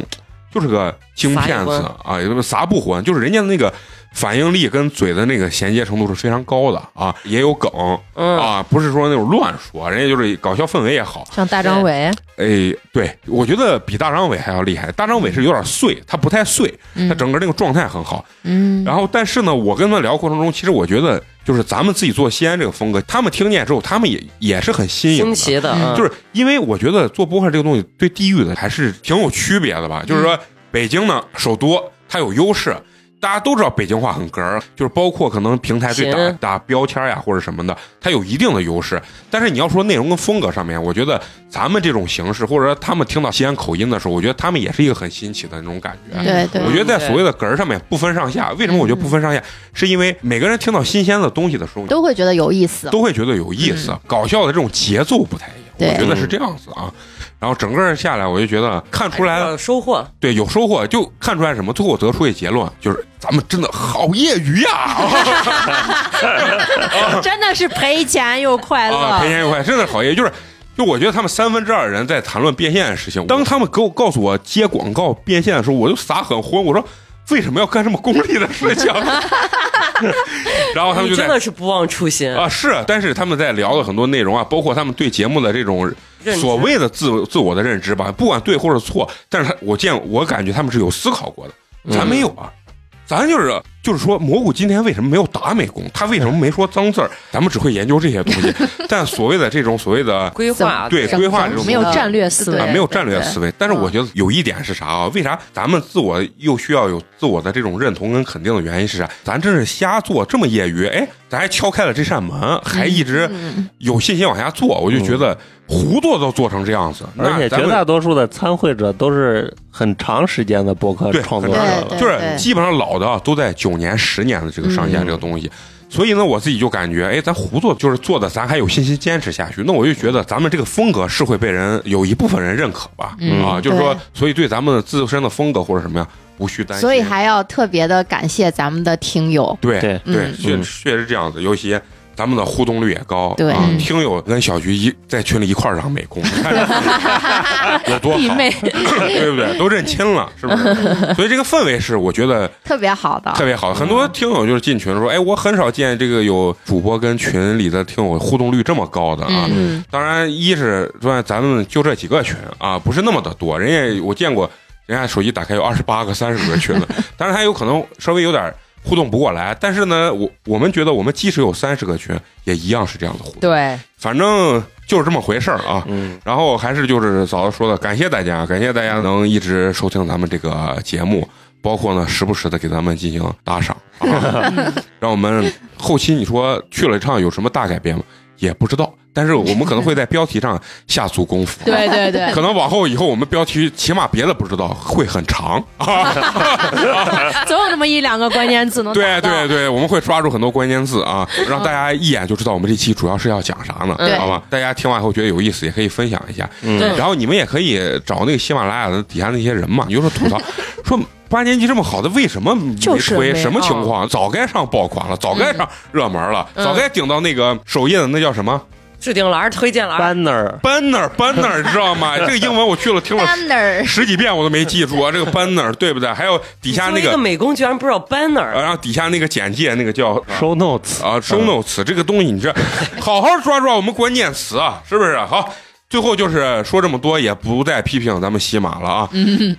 就是个京片子啊，也不啥不混，就是人家的那个反应力跟嘴的那个衔接程度是非常高的啊，也有梗嗯啊，不是说那种乱说，人家就是搞笑氛围也好。像大张伟，哎，对我觉得比大张伟还要厉害。大张伟是有点碎，他不太碎，他整个那个状态很好。嗯，然后，但是呢，我跟他聊过程中，其实我觉得就是咱们自己做西安这个风格，他们听见之后，他们也也是很新颖的。新奇的，嗯就是因为我觉得做播客这个东西对地域的还是挺有区别的吧。就是说，北京呢首都它有优势，大家都知道北京话很哏儿，就是包括可能平台对打打标签呀或者什么的，它有一定的优势。但是你要说内容跟风格上面，我觉得咱们这种形式，或者说他们听到西安口音的时候，我觉得他们也是一个很新奇的那种感觉。对对我觉得在所谓的哏儿上面不分上下，为什么我觉得不分上下？是因为每个人听到新鲜的东西的时候，都会觉得有意思。都会觉得有意思。搞笑的这种节奏不太一样，对我觉得是这样子啊。然后整个下来，我就觉得看出来了收获，对有收获，就看出来什么？最后我得出一个结论，就是咱们真的好业余呀！真的是赔钱又快啊，赔。钱又快，真的好业余，就是。就我觉得他们三分之二人在谈论变现的事情，当他们给我告诉我接广告变现的时候，我就撒很昏，我说为什么要干这么功利的事情？然后他们就真的是不忘初心，啊，是，但是他们在聊的很多内容啊，包括他们对节目的这种所谓的自自我的认知吧，不管对或者错，但是他我见我感觉他们是有思考过的，咱没有啊，咱就是就是说蘑菇今天为什么没有打美工，他为什么没说脏字儿，咱们只会研究这些东西，但所谓的这种所谓的规划对规划这种没有战略思维啊，没有战略思维。但是我觉得有一点是啥啊？为啥咱们自我又需要有自我的这种认同跟肯定的原因是啥？咱真是瞎做，这么业余，哎，咱还敲开了这扇门，还一直有信心往下做，我就觉得糊涂都做成这样子，而且绝大多数的参会者都是很长时间的播客创作者了。就是基本上老的啊都在九年、十年的这个上线这个东西。所以呢，我自己就感觉，哎，咱胡做就是做的，咱还有信心坚持下去。那我就觉得咱们这个风格是会被人有一部分人认可吧，嗯啊，就是说，所以对咱们自身的风格或者什么呀，无需担心。所以还要特别的感谢咱们的听友。对对对，嗯确嗯确实这样子，尤其咱们的互动率也高，对啊嗯听友跟小菊一在群里一块儿让美工，你看 有多好，弟妹，对不对？都认亲了，是不是？所以这个氛围是我觉得特别好的，特别好。很多听友就是进群说，哎，我很少见这个有主播跟群里的听友互动率这么高的啊。嗯，当然，一是说咱们就这几个群啊，不是那么的多。人家我见过，人家手机打开有二十八个、三十个群的，当然还有可能稍微有点互动不过来。但是呢，我我们觉得我们即使有三十个群，也一样是这样的互动。对，反正就是这么回事儿啊。嗯，然后还是就是嫂子说的，感谢大家，感谢大家能一直收听咱们这个节目，包括呢时不时的给咱们进行打赏啊，让我们后期你说去了一趟有什么大改变吗？也不知道，但是我们可能会在标题上下足功夫。对对对，可能往后以后我们标题起码别的不知道会很长。啊，总有那么一两个关键字能对对对，我们会抓住很多关键字啊，让大家一眼就知道我们这期主要是要讲啥呢，好吧？大家听完以后觉得有意思，也可以分享一下。嗯。然后你们也可以找那个喜马拉雅的底下那些人嘛，你就说吐槽，说八年级这么好的，为什么没推？就是没什么情况？早该上爆款了，早该上热门了，早该顶到那个首页的那叫什么置顶栏、推荐栏，banner banner banner，知道吗？这个英文我去了听了 banner 十几遍我都没记住啊，这个 banner 对不对？还有底下那个个美工居然不知道 banner，呃，然后底下那个简介那个叫 show notes 啊，show notes 这个东西，你这 好好抓抓我们关键词啊，是不是？好，最后就是说这么多，也不再批评咱们喜马了啊，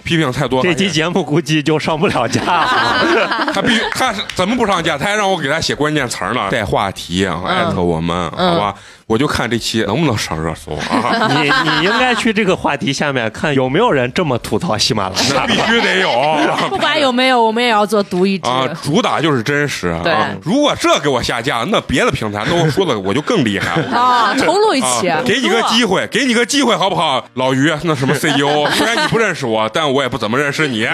批评太多。这期节目估计就上不了架了。他必须他是怎么不上架？他还让我给他写关键词儿呢，带话题啊，艾特我们，好吧？我就看这期能不能上热搜啊？你你应该去这个话题下面看有没有人这么吐槽喜马拉雅。那必须得有。不管有没有，我们也要做独一支。啊，主打就是真实对啊！如果这给我下架，那别的平台都说的我就更厉害了。啊，重录一期。啊，给你个机会，给你个机会好不好？老于，那什么 CEO，虽然你不认识我，但我也不怎么认识你，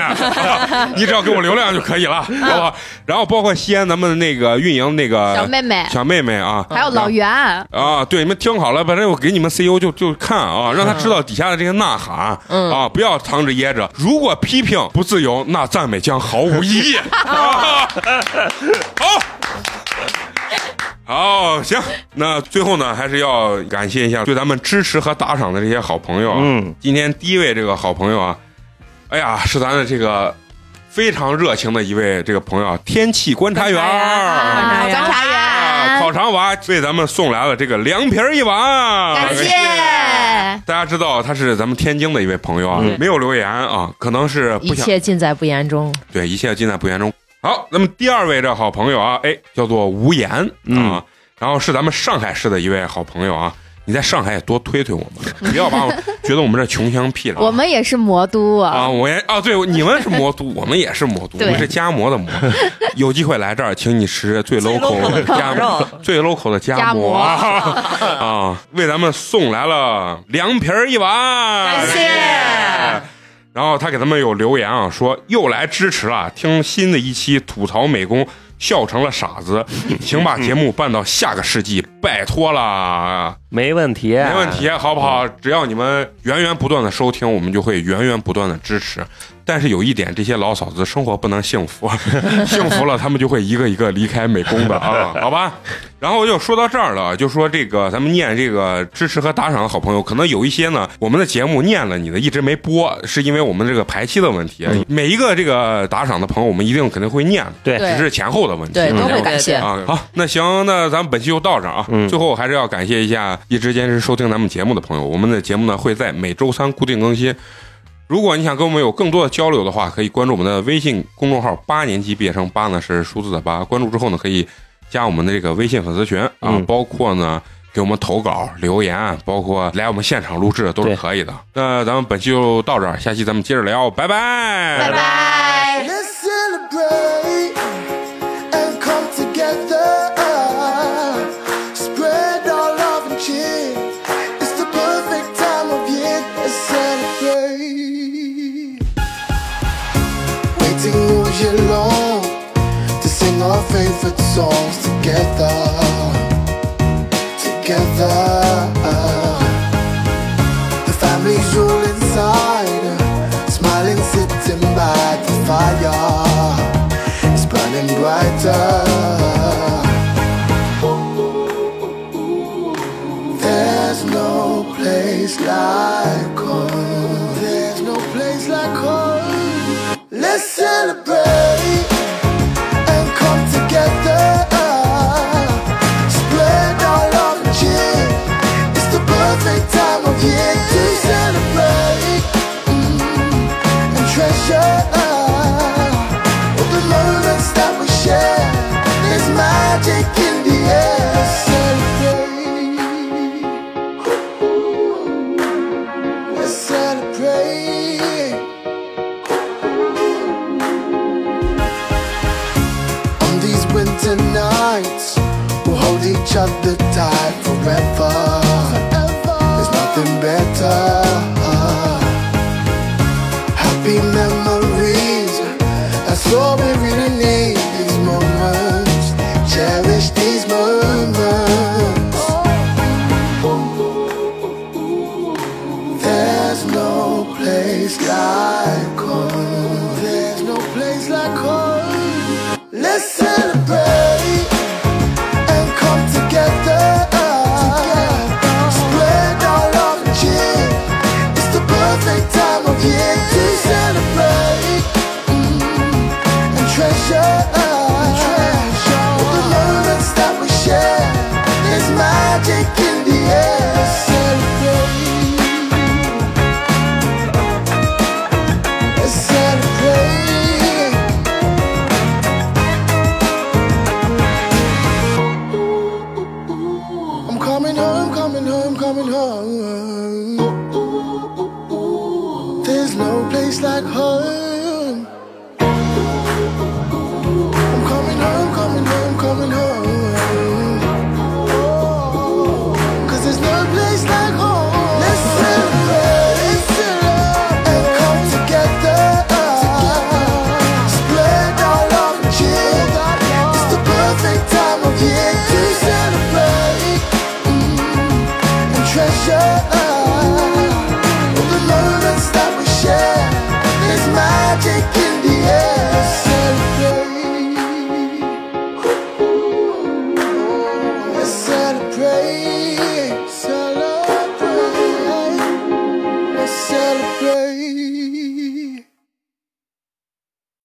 你只要给我流量就可以了，好不好？然后包括西安咱们那个运营那个小妹妹，小妹妹啊，还有老袁，啊，对，你们听好了，反正我给你们 CEO 就就看啊，让他知道底下的这些呐喊，啊，不要藏着掖着。如果批评不自由，那赞美将毫无意义。啊 好。好，行，那最后呢，还是要感谢一下对咱们支持和打赏的这些好朋友啊。嗯，今天第一位这个好朋友啊，哎呀，是咱的这个非常热情的一位这个朋友啊，天气观察员观察啊，员，烤肠娃为咱们送来了这个凉皮儿一碗，感谢。大家知道他是咱们天津的一位朋友啊，没有留言啊，可能是一不想切尽在不言中。对，一切尽在不言中。好，那么第二位这好朋友啊，哎，叫做无言啊，嗯然后是咱们上海市的一位好朋友啊。你在上海也多推推我们，不要把我 觉得我们这穷乡僻壤。我们也是魔都啊，啊，我也啊，对，你们是魔都，我们也是魔都，我对们是夹馍的馍。有机会来这儿，请你吃最 local 的夹馍，最 local 的夹夹馍馍啊，为咱们送来了凉皮儿一碗，感谢然后他给咱们有留言啊，说又来支持了，听新的一期吐槽美工笑成了傻子，请把节目办到下个世纪，拜托了。没问题，没问题，好不好？只要你们源源不断的收听，我们就会源源不断的支持。但是有一点，这些老嫂子生活不能幸福，幸福了他们就会一个一个离开美工的啊，好吧？然后就说到这儿了，就说这个咱们念这个支持和打赏的好朋友，可能有一些呢，我们的节目念了你的一直没播，是因为我们这个排期的问题。每一个这个打赏的朋友，我们一定肯定会念，对只是前后的问题。都会感谢。啊，好，那行，那咱们本期就到这儿啊。嗯最后还是要感谢一下一直坚持收听咱们节目的朋友。我们的节目呢会在每周三固定更新。如果你想跟我们有更多的交流的话，可以关注我们的微信公众号“八年级毕业生”，八呢是数字的八。关注之后呢，可以加我们的这个微信粉丝群啊，嗯包括呢给我们投稿、留言，包括来我们现场录制都是对可以的。那咱们本期就到这儿，下期咱们接着聊，拜拜，拜拜。Let's celebrate our songs together. Together. The family's all inside, smiling, sitting by the fire. It's burning brighter.